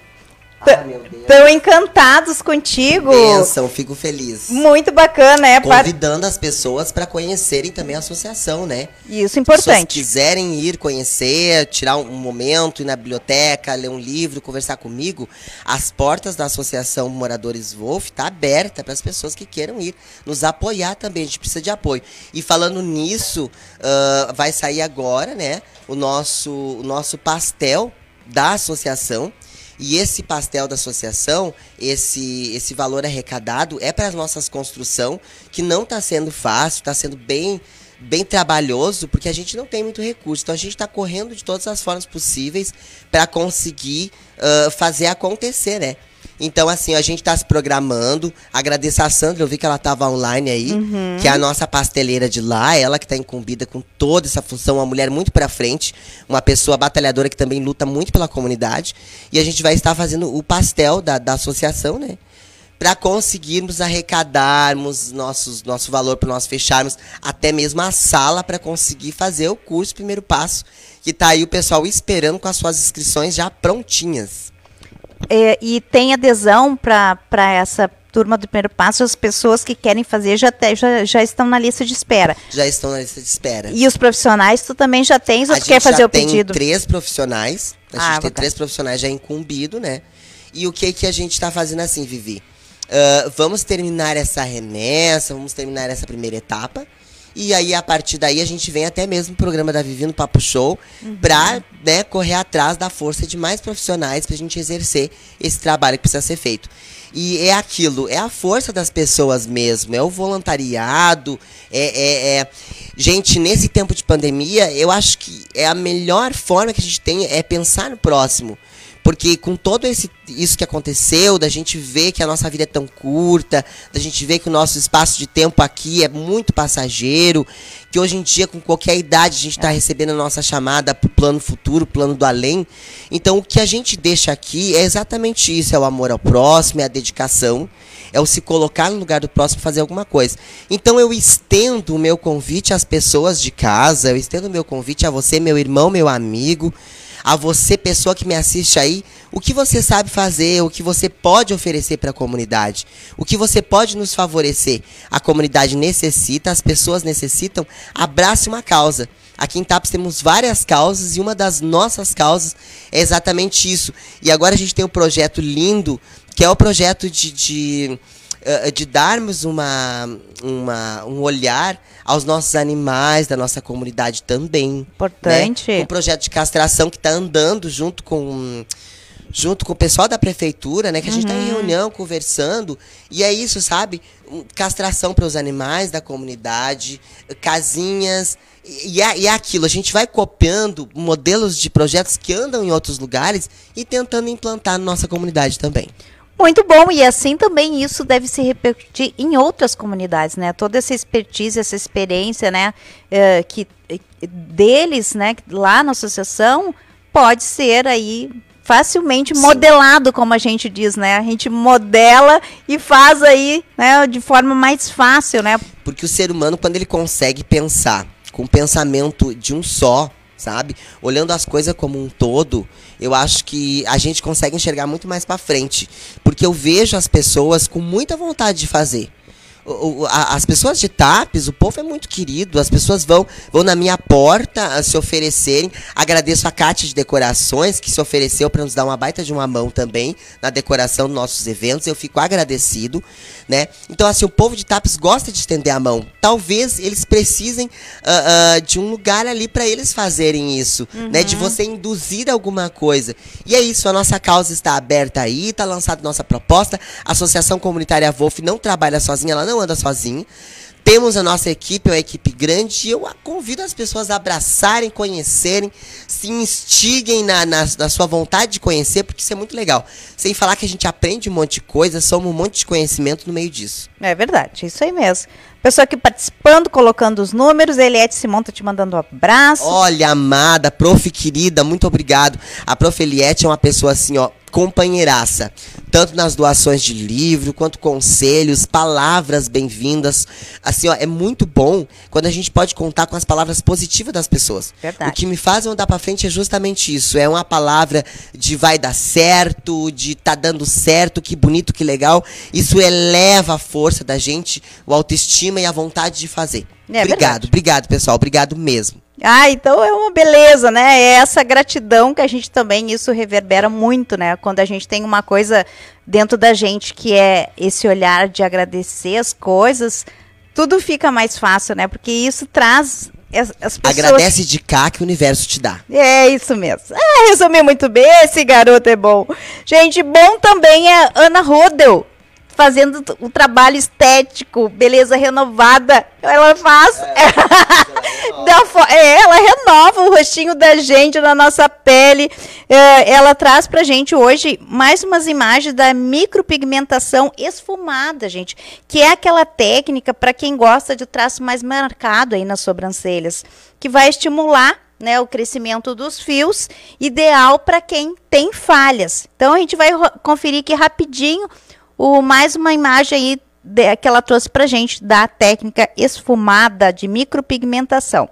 E: Ah.
C: Estão encantados contigo.
E: Benção, fico feliz.
C: Muito bacana, é. par-
E: Convidando as pessoas para conhecerem também a associação, né?
C: Isso,
E: Se
C: importante.
E: quiserem ir conhecer, tirar um momento, ir na biblioteca, ler um livro, conversar comigo, as portas da Associação Moradores Wolf tá aberta para as pessoas que queiram ir, nos apoiar também, a gente precisa de apoio. E falando nisso, ah, vai sair agora, né, o nosso, o nosso pastel da associação. E esse pastel da associação, esse, esse valor arrecadado é para as nossas construção, que não está sendo fácil, está sendo bem bem trabalhoso, porque a gente não tem muito recurso. Então a gente está correndo de todas as formas possíveis para conseguir ah, fazer acontecer, né? Então, assim, a gente está se programando. Agradeço a Sandra, eu vi que ela estava online aí,
C: Uhum.
E: que é a nossa pasteleira de lá, ela que está incumbida com toda essa função, uma mulher muito para frente, uma pessoa batalhadora que também luta muito pela comunidade. E a gente vai estar fazendo o pastel da, da associação, né? para conseguirmos arrecadarmos nossos, nosso valor para nós fecharmos até mesmo a sala para conseguir fazer o curso primeiro passo que tá aí o pessoal esperando com as suas inscrições já prontinhas
C: É, e tem adesão para essa turma do primeiro passo, as pessoas que querem fazer já, te- já, já estão na lista de espera.
E: já estão na lista de espera
C: E os profissionais, tu também já tens, ou
E: a
C: tu quer
E: gente
C: fazer
E: já
C: o
E: tem
C: pedido?
E: três profissionais a
C: Ah,
E: gente tem
C: bacana.
E: três profissionais já incumbido né e o que que a gente está fazendo assim Vivi Ah, vamos terminar essa remessa vamos terminar essa primeira etapa E aí, a partir daí, a gente vem até mesmo o programa da Vivi no Papo Show
C: Uhum.
E: pra né, correr atrás da força de mais profissionais pra gente exercer esse trabalho que precisa ser feito. E é aquilo, é a força das pessoas mesmo, é o voluntariado, é, é, é- Gente, nesse tempo de pandemia, eu acho que é a melhor forma que a gente tem é pensar no próximo. Porque com todo esse, isso que aconteceu, da gente ver que a nossa vida é tão curta, da gente ver que o nosso espaço de tempo aqui é muito passageiro, que hoje em dia, com qualquer idade, a gente está recebendo a nossa chamada para o plano futuro, plano do além. Então, o que a gente deixa aqui é exatamente isso: é o amor ao próximo, é a dedicação, é o se colocar no lugar do próximo fazer alguma coisa. Então, eu estendo o meu convite às pessoas de casa, eu estendo o meu convite a você, meu irmão, meu amigo a você, pessoa que me assiste aí, o que você sabe fazer, o que você pode oferecer para a comunidade, o que você pode nos favorecer. A comunidade necessita, as pessoas necessitam, abrace uma causa. Aqui em TAPS temos várias causas e uma das nossas causas é exatamente isso. E agora a gente tem um projeto lindo, que é o projeto de, de, eh, de darmos uma, uma, um olhar aos nossos animais da nossa comunidade também.
C: Importante.
E: Né? Um projeto de castração que está andando junto com junto com o pessoal da prefeitura, né? Que a gente está em reunião, conversando. E é isso, sabe? Castração para os animais da comunidade, casinhas. E, e é, e é aquilo, a gente vai copiando modelos de projetos que andam em outros lugares e tentando implantar na nossa comunidade também.
C: Muito bom, e assim também isso deve se repercutir em outras comunidades, né? Toda essa expertise, essa experiência, né, eh, que eh, deles, né, lá na associação, pode ser aí facilmente modelado, como a gente diz, né? A gente modela e faz aí, né, de forma mais fácil, né?
E: Porque o ser humano, quando ele consegue pensar com o pensamento de um só, sabe? Olhando as coisas como um todo, eu acho que a gente consegue enxergar muito mais pra frente. Porque eu vejo as pessoas com muita vontade de fazer. O- o- a- As pessoas de TAPES, o povo é muito querido, as pessoas vão, vão na minha porta a se oferecerem. Agradeço a Cátia de Decorações, que se ofereceu para nos dar uma baita de uma mão também na decoração dos nossos eventos. Eu fico agradecido, né? Então, assim, o povo de TAPES gosta de estender a mão. Talvez eles precisem ah, ah, de um lugar ali para eles fazerem isso, né? De você induzir alguma coisa. E é isso, a nossa causa está aberta aí, está lançada nossa proposta. A Associação Comunitária Wolf não trabalha sozinha, ela não anda sozinha. Temos a nossa equipe, é uma equipe grande, e eu convido as pessoas a abraçarem, conhecerem, se instiguem na, na, na sua vontade de conhecer, porque isso é muito legal. Sem falar que a gente aprende um monte de coisa, somos um monte de conhecimento no meio disso.
C: É verdade, isso aí mesmo. Pessoa aqui participando, colocando os números, Eliette Simão tá te mandando um abraço.
E: Olha, amada, prof querida, muito obrigado. A prof Eliette é uma pessoa assim, ó, companheiraça. Tanto nas doações de livro, quanto conselhos, palavras bem-vindas. Assim, ó, é muito bom quando a gente pode contar com as palavras positivas das pessoas.
C: Verdade.
E: O que me faz andar pra frente é justamente isso. É uma palavra de vai dar certo, de tá dando certo, que bonito, que legal. Isso eleva a força da gente, o autoestima e a vontade de fazer.
C: É
E: obrigado,
C: verdade.
E: obrigado, pessoal. Obrigado mesmo.
C: Ah, então é uma beleza, né? É essa gratidão que a gente também, isso reverbera muito, né? Quando a gente tem uma coisa dentro da gente que é esse olhar de agradecer as coisas, tudo fica mais fácil, né? Porque isso traz as, as pessoas...
E: Agradece de cá que o universo te dá.
C: É isso mesmo. Ah, resumi muito bem. Esse garoto é bom. Gente, bom também é Ana Rodel. Fazendo o trabalho estético, beleza renovada. Ela faz. Dá fo- é, ela renova o rostinho da gente na nossa pele. É, ela traz pra gente hoje mais umas imagens da micropigmentação esfumada, gente. Que é aquela técnica para quem gosta de traço mais marcado aí nas sobrancelhas. Que vai estimular né, o crescimento dos fios, ideal para quem tem falhas. Então a gente vai conferir aqui rapidinho o, mais uma imagem aí de, que ela trouxe pra gente da técnica esfumada de micropigmentação.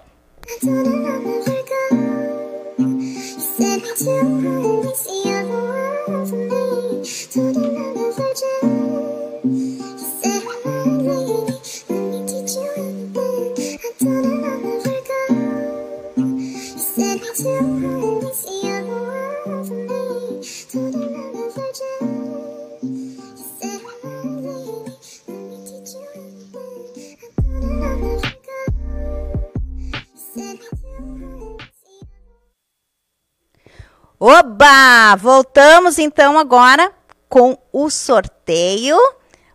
C: Oba! Voltamos então agora com o sorteio.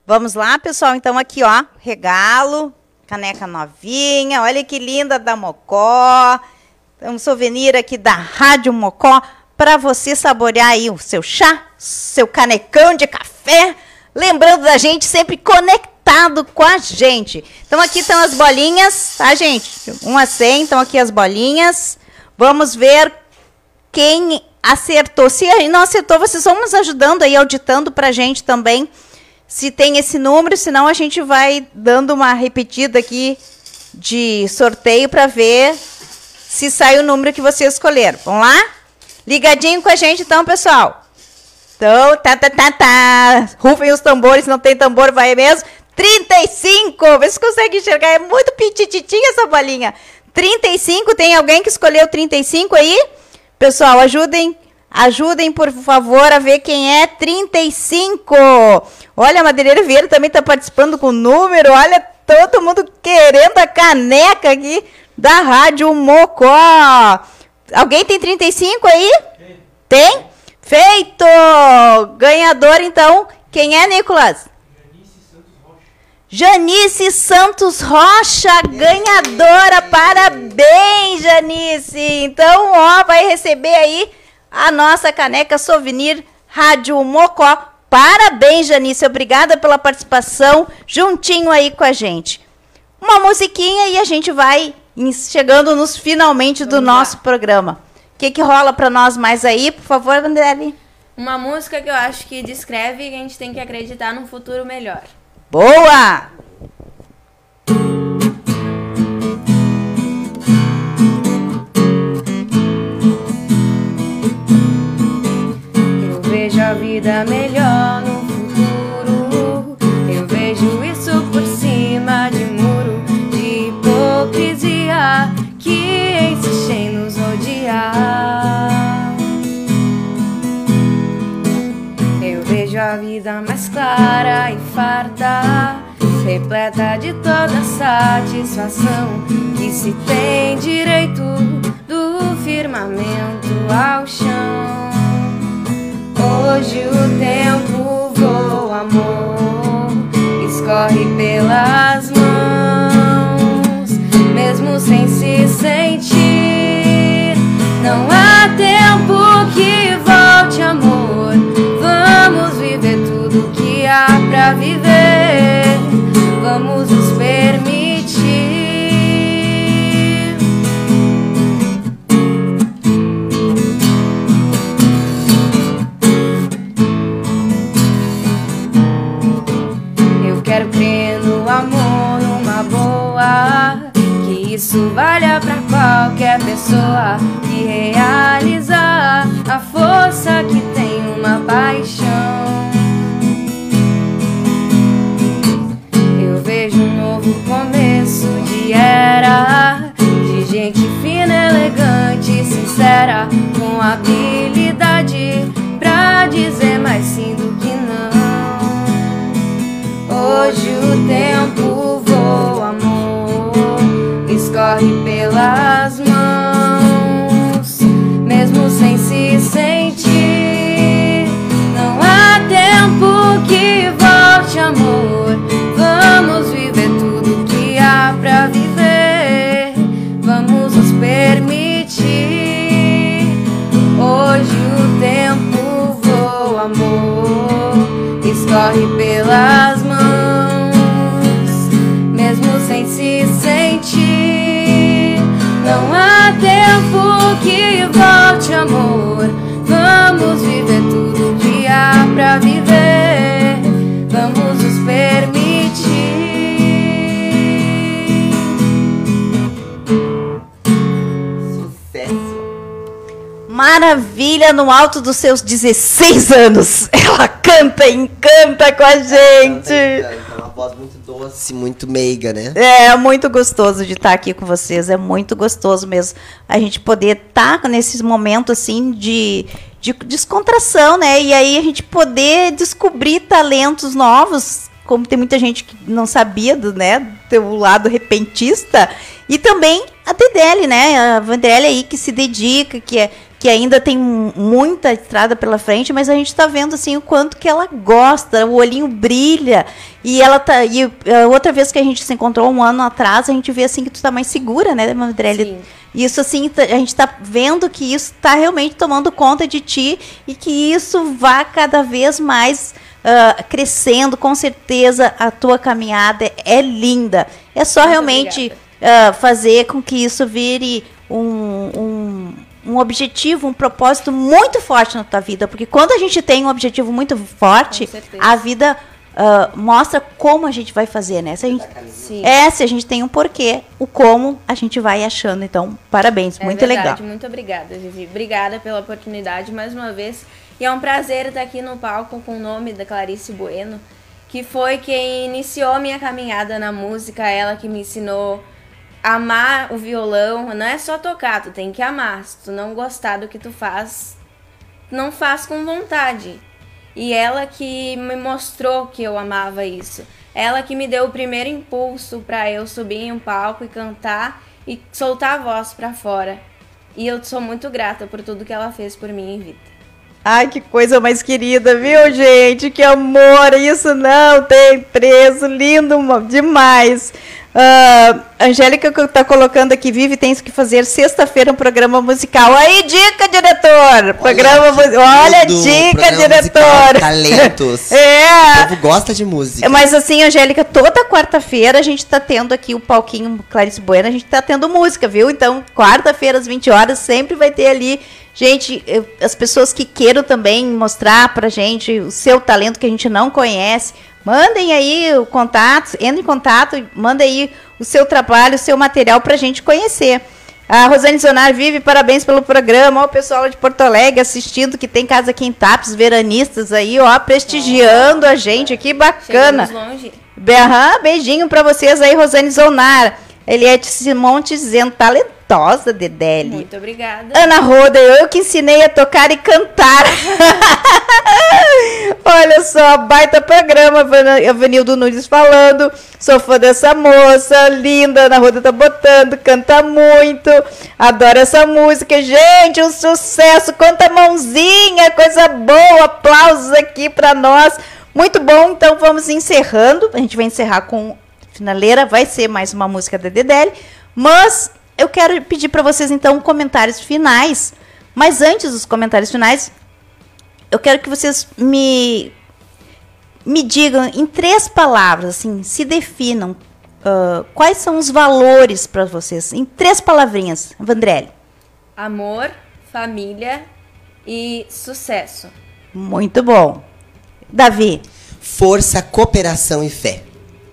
C: Vamos lá, pessoal. Então aqui, ó, regalo, caneca novinha. Olha que linda da Mocó. Um souvenir aqui da Rádio Mocó para você saborear aí o seu chá, seu canecão de café. Lembrando da gente sempre conectado com a gente. Então aqui estão as bolinhas, tá, gente? 1 a 100, então aqui as bolinhas. Vamos ver quem acertou. Se não acertou, vocês vão nos ajudando aí, auditando para a gente também se tem esse número, senão a gente vai dando uma repetida aqui de sorteio para ver se sai o número que vocês escolheram. Vamos lá? Ligadinho com a gente então, pessoal. Então, tá, tá, tá, tá. Rufem os tambores, não tem tambor, vai mesmo. 35! Vê se consegue enxergar. É muito pitititinha essa bolinha. 35, tem alguém que escolheu 35 aí? Pessoal, ajudem, ajudem, por favor, a ver quem é 35. Olha, a Madeireira Vieira também está participando com o número. Olha, todo mundo querendo a caneca aqui da Rádio Mocó. Alguém tem 35 aí? Tem? Feito! Ganhador, então, quem é, Nicolas? Janice Santos Rocha, ganhadora. Parabéns, Janice. Então, ó, vai receber aí a nossa caneca souvenir Rádio Mocó. Parabéns, Janice. Obrigada pela participação juntinho aí com a gente. Uma musiquinha e a gente vai chegando nos finalmente do nosso programa. O que, que rola para nós mais aí, por favor, Vanderlei?
D: Uma música que eu acho que descreve que a gente tem que acreditar num futuro melhor.
C: Boa!
D: Eu vejo a vida melhor no futuro. Eu vejo isso por cima de muro de hipocrisia que insiste em nos odiar. Eu vejo a vida mais clara e farta, repleta de toda satisfação que se tem direito do firmamento ao chão. Hoje o tempo voa, amor, escorre pelas mãos, mesmo sem se sentir. Não há tempo que volte, amor. Vamos viver tudo que há pra viver. Vamos nos permitir. Eu quero crer no amor, numa boa. Que isso valha pra qualquer pessoa que realizar a força que tem uma paixão. Era de gente fina, elegante, sincera, com habilidade pra dizer mais sim do que não. Hoje o tempo voa, amor, escorre pelas mãos,
C: no alto dos seus 16 anos. Ela canta e encanta com a gente.
E: É uma voz muito doce, muito meiga, né?
C: É muito gostoso de estar aqui com vocês. É muito gostoso mesmo a gente poder estar nesses momentos assim de, de descontração, né? E aí a gente poder descobrir talentos novos, como tem muita gente que não sabia do, né, teu lado repentista, e também a Dedele, né? A Vandrelli aí que se dedica, que é que ainda tem muita estrada pela frente, mas a gente está vendo assim o quanto que ela gosta, o olhinho brilha e ela tá e a outra vez que a gente se encontrou um ano atrás, a gente vê assim que tu está mais segura, né, Mandrelli?
D: Sim.
C: Isso assim, a gente está vendo que isso está realmente tomando conta de ti e que isso vá cada vez mais uh, crescendo. Com certeza a tua caminhada é linda. É só
D: Muito
C: realmente uh, fazer com que isso vire um, um um objetivo, um propósito muito forte na tua vida, porque quando a gente tem um objetivo muito forte, a vida uh, mostra como a gente vai fazer, né? Se a gente,
D: Sim.
C: é, se a gente tem um porquê, o como a gente vai achando. Então, parabéns,
D: É
C: muito
D: verdade,
C: legal.
D: Muito obrigada, Vivi. Obrigada pela oportunidade mais uma vez. E é um prazer estar aqui no palco com o nome da Clarice Bueno, que foi quem iniciou a minha caminhada na música, ela que me ensinou amar o violão. Não é só tocar, tu tem que amar. Se tu não gostar do que tu faz, não faz com vontade. E ela que me mostrou que eu amava isso. Ela que me deu o primeiro impulso para eu subir em um palco e cantar e soltar a voz para fora. E eu sou muito grata por tudo que ela fez por mim em vida.
C: Ai, que coisa mais querida, viu, gente? Que amor, isso não tem preço, lindo demais. Ah, Angélica que tá colocando aqui, Vive, tens que fazer sexta-feira um programa musical. Aí, dica, diretor! Programa, mu- olha a
E: tudo,
C: dica,
E: programa
C: diretor!
E: musical, talentos.
C: é!
E: O povo gosta de música.
C: Mas assim, Angélica, toda quarta-feira a gente tá tendo aqui o palquinho Clarice Bueno, a gente tá tendo música, viu? Então, quarta-feira às 20 horas sempre vai ter ali. Gente, as pessoas que queiram também mostrar pra gente o seu talento que a gente não conhece, mandem aí o contato, entre em contato, manda aí o seu trabalho, o seu material pra gente conhecer. A Rosane Zonar vive, parabéns pelo programa. Ó, o pessoal de Porto Alegre assistindo, que tem casa aqui em Tapes, veranistas aí, ó, prestigiando a gente aqui, bacana.
D: Chegamos longe.
C: Be- beijinho pra vocês aí, Rosane Zonar. Eliette Simonte dizendo, talentosa, Dedeli.
D: Muito obrigada.
C: Ana Roda, eu que ensinei a tocar e cantar. Olha só, baita programa, Avenildo Nunes falando. Sou fã dessa moça, linda. Ana Roda tá botando, canta muito. Adoro essa música. Gente, um sucesso. Quanta mãozinha, coisa boa. Aplausos aqui pra nós. Muito bom, então vamos encerrando. A gente vai encerrar com finaleira. Vai ser mais uma música da Dedele. Mas eu quero pedir para vocês, então, comentários finais. Mas antes dos comentários finais, eu quero que vocês me, me digam em três palavras, assim, se definam ah, quais são os valores para vocês. Em três palavrinhas, Vandrelli.
D: Amor, família e sucesso.
C: Muito bom. Davi.
E: Força, cooperação e fé.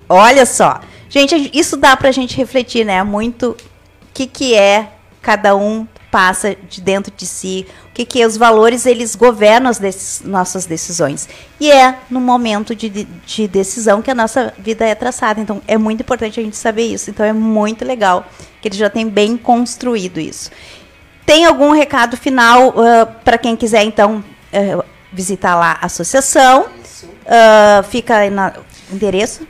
C: Olha só. Gente, a isso dá pra gente refletir, né? Muito que, que é cada um passa de dentro de si, o que, que é os valores, eles governam as nossas decisões. E é no momento de, de- de decisão que a nossa vida é traçada. Então, é muito importante a gente saber isso. Então, é muito legal que ele já tem bem construído isso. Tem algum recado final para quem quiser, então, eh, visitar lá a associação? Ah, fica na endereço?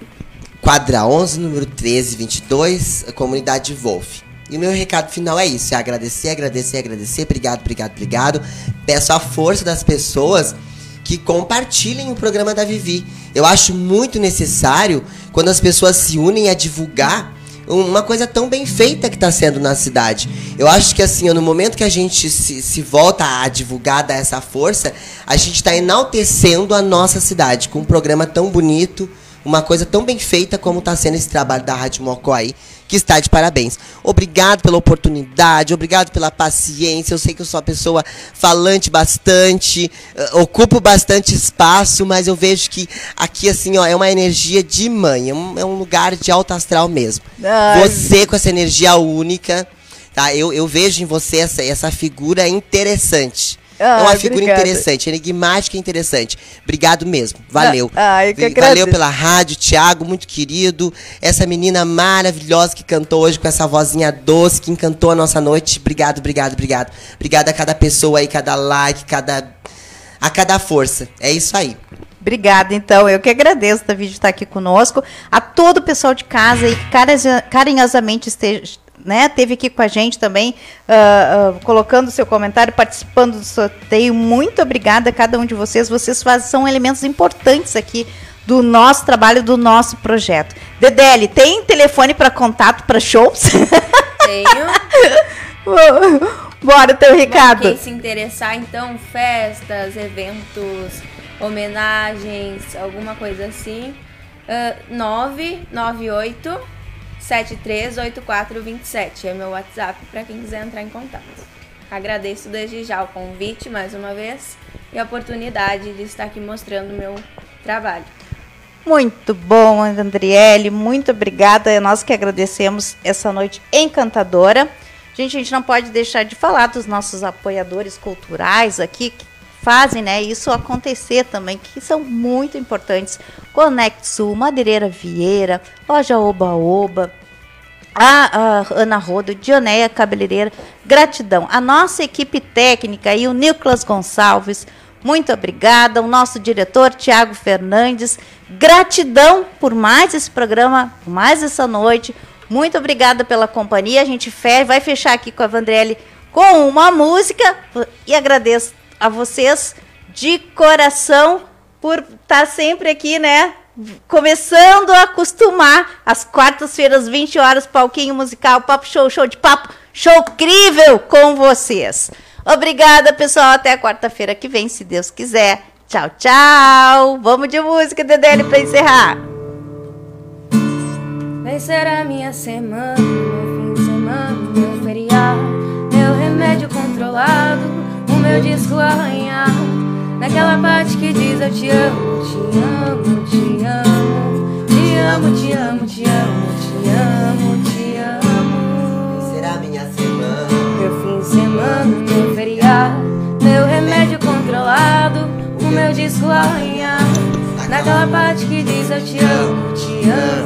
E: Quadra 11, número 1322, a comunidade Wolf. E meu recado final é isso: é agradecer, agradecer, agradecer. Obrigado, obrigado, obrigado. Peço a força das pessoas que compartilhem o programa da Vivi. Eu acho muito necessário quando as pessoas se unem a divulgar uma coisa tão bem feita que está sendo na cidade. Eu acho que assim, no momento que a gente se, se volta a divulgar, dar essa força, a gente está enaltecendo a nossa cidade com um programa tão bonito, uma coisa tão bem feita como está sendo esse trabalho da Rádio Mocó aí, que está de parabéns. Obrigado pela oportunidade, obrigado pela paciência. Eu sei que eu sou uma pessoa falante bastante, eh, ocupo bastante espaço, mas eu vejo que aqui, assim, ó, é uma energia de mãe, é um, é um lugar de alto astral mesmo.
C: Ai.
E: Você com essa energia única, tá? Eu, eu vejo em você essa, essa figura interessante. É uma
C: Ai,
E: figura
C: obrigada.
E: interessante, enigmática e interessante. Obrigado mesmo. Valeu.
C: Ah, eu que
E: Valeu
C: agradeço.
E: pela rádio, Thiago, muito querido. Essa menina maravilhosa que cantou hoje com essa vozinha doce, que encantou a nossa noite. Obrigado, obrigado, obrigado. Obrigado a cada pessoa aí, cada like, cada. A cada força. É isso aí.
C: Obrigada, então. Eu que agradeço, Davi, de estar aqui conosco. A todo o pessoal de casa e que carinho- carinhosamente esteja, né, teve aqui com a gente também, uh, uh, colocando seu comentário, participando do sorteio. Muito obrigada a cada um de vocês. Vocês fazem, são elementos importantes aqui do nosso trabalho, do nosso projeto. Dedele, tem telefone para contato para shows?
D: Tenho.
C: Bora, teu recado.
D: Quem se interessar, então, festas, eventos, homenagens, alguma coisa assim. Uh, 998 738427 é meu WhatsApp para quem quiser entrar em contato. Agradeço desde já o convite mais uma vez e a oportunidade de estar aqui mostrando o meu trabalho.
C: Muito bom, Andriele, muito obrigada. É nós que agradecemos essa noite encantadora. Gente, a gente não pode deixar de falar dos nossos apoiadores culturais aqui, fazem né, isso acontecer também, que são muito importantes. Conect Sul, Madeireira Vieira, Loja Oba Oba, a, a Ana Rodo, Dioneia Cabeleireira, gratidão. A nossa equipe técnica e o Nicolas Gonçalves, muito obrigada. O nosso diretor, Tiago Fernandes, gratidão por mais esse programa, mais essa noite. Muito obrigada pela companhia. A gente vai fechar aqui com a Vandrelli com uma música e agradeço a vocês de coração por estar sempre aqui, né? Começando a acostumar às quartas-feiras, 20 horas, palquinho musical, papo show, show de papo, show incrível com vocês. Obrigada, pessoal. Até quarta-feira que vem, se Deus quiser. Tchau, tchau. Vamos de música, Dedele, para encerrar.
D: Vai ser a minha semana, meu fim de semana, meu feriado, meu remédio controlado meu disco arranhado. Naquela parte que diz eu te amo, te amo, te amo. Te amo, te amo, te amo, te amo, te amo.
E: Será minha semana?
D: Meu fim de semana, meu feriado. Meu remédio controlado O meu disco arranhado. Naquela parte que diz eu te amo, te amo,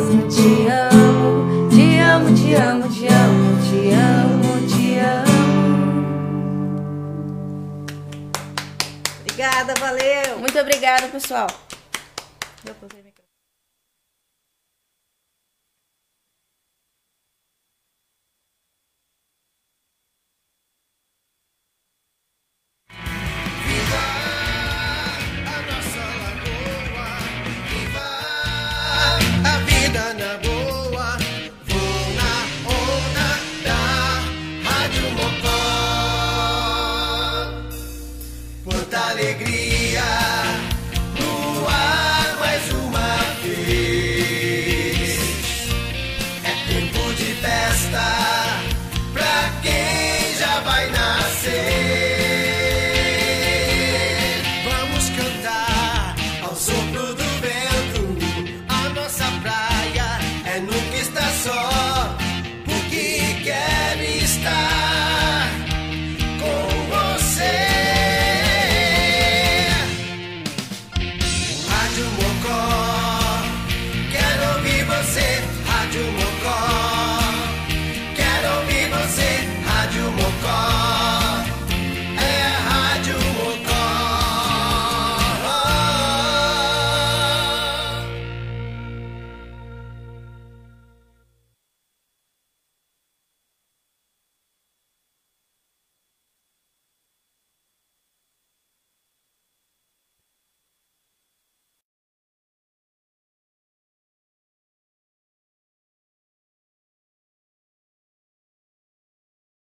D: pessoal.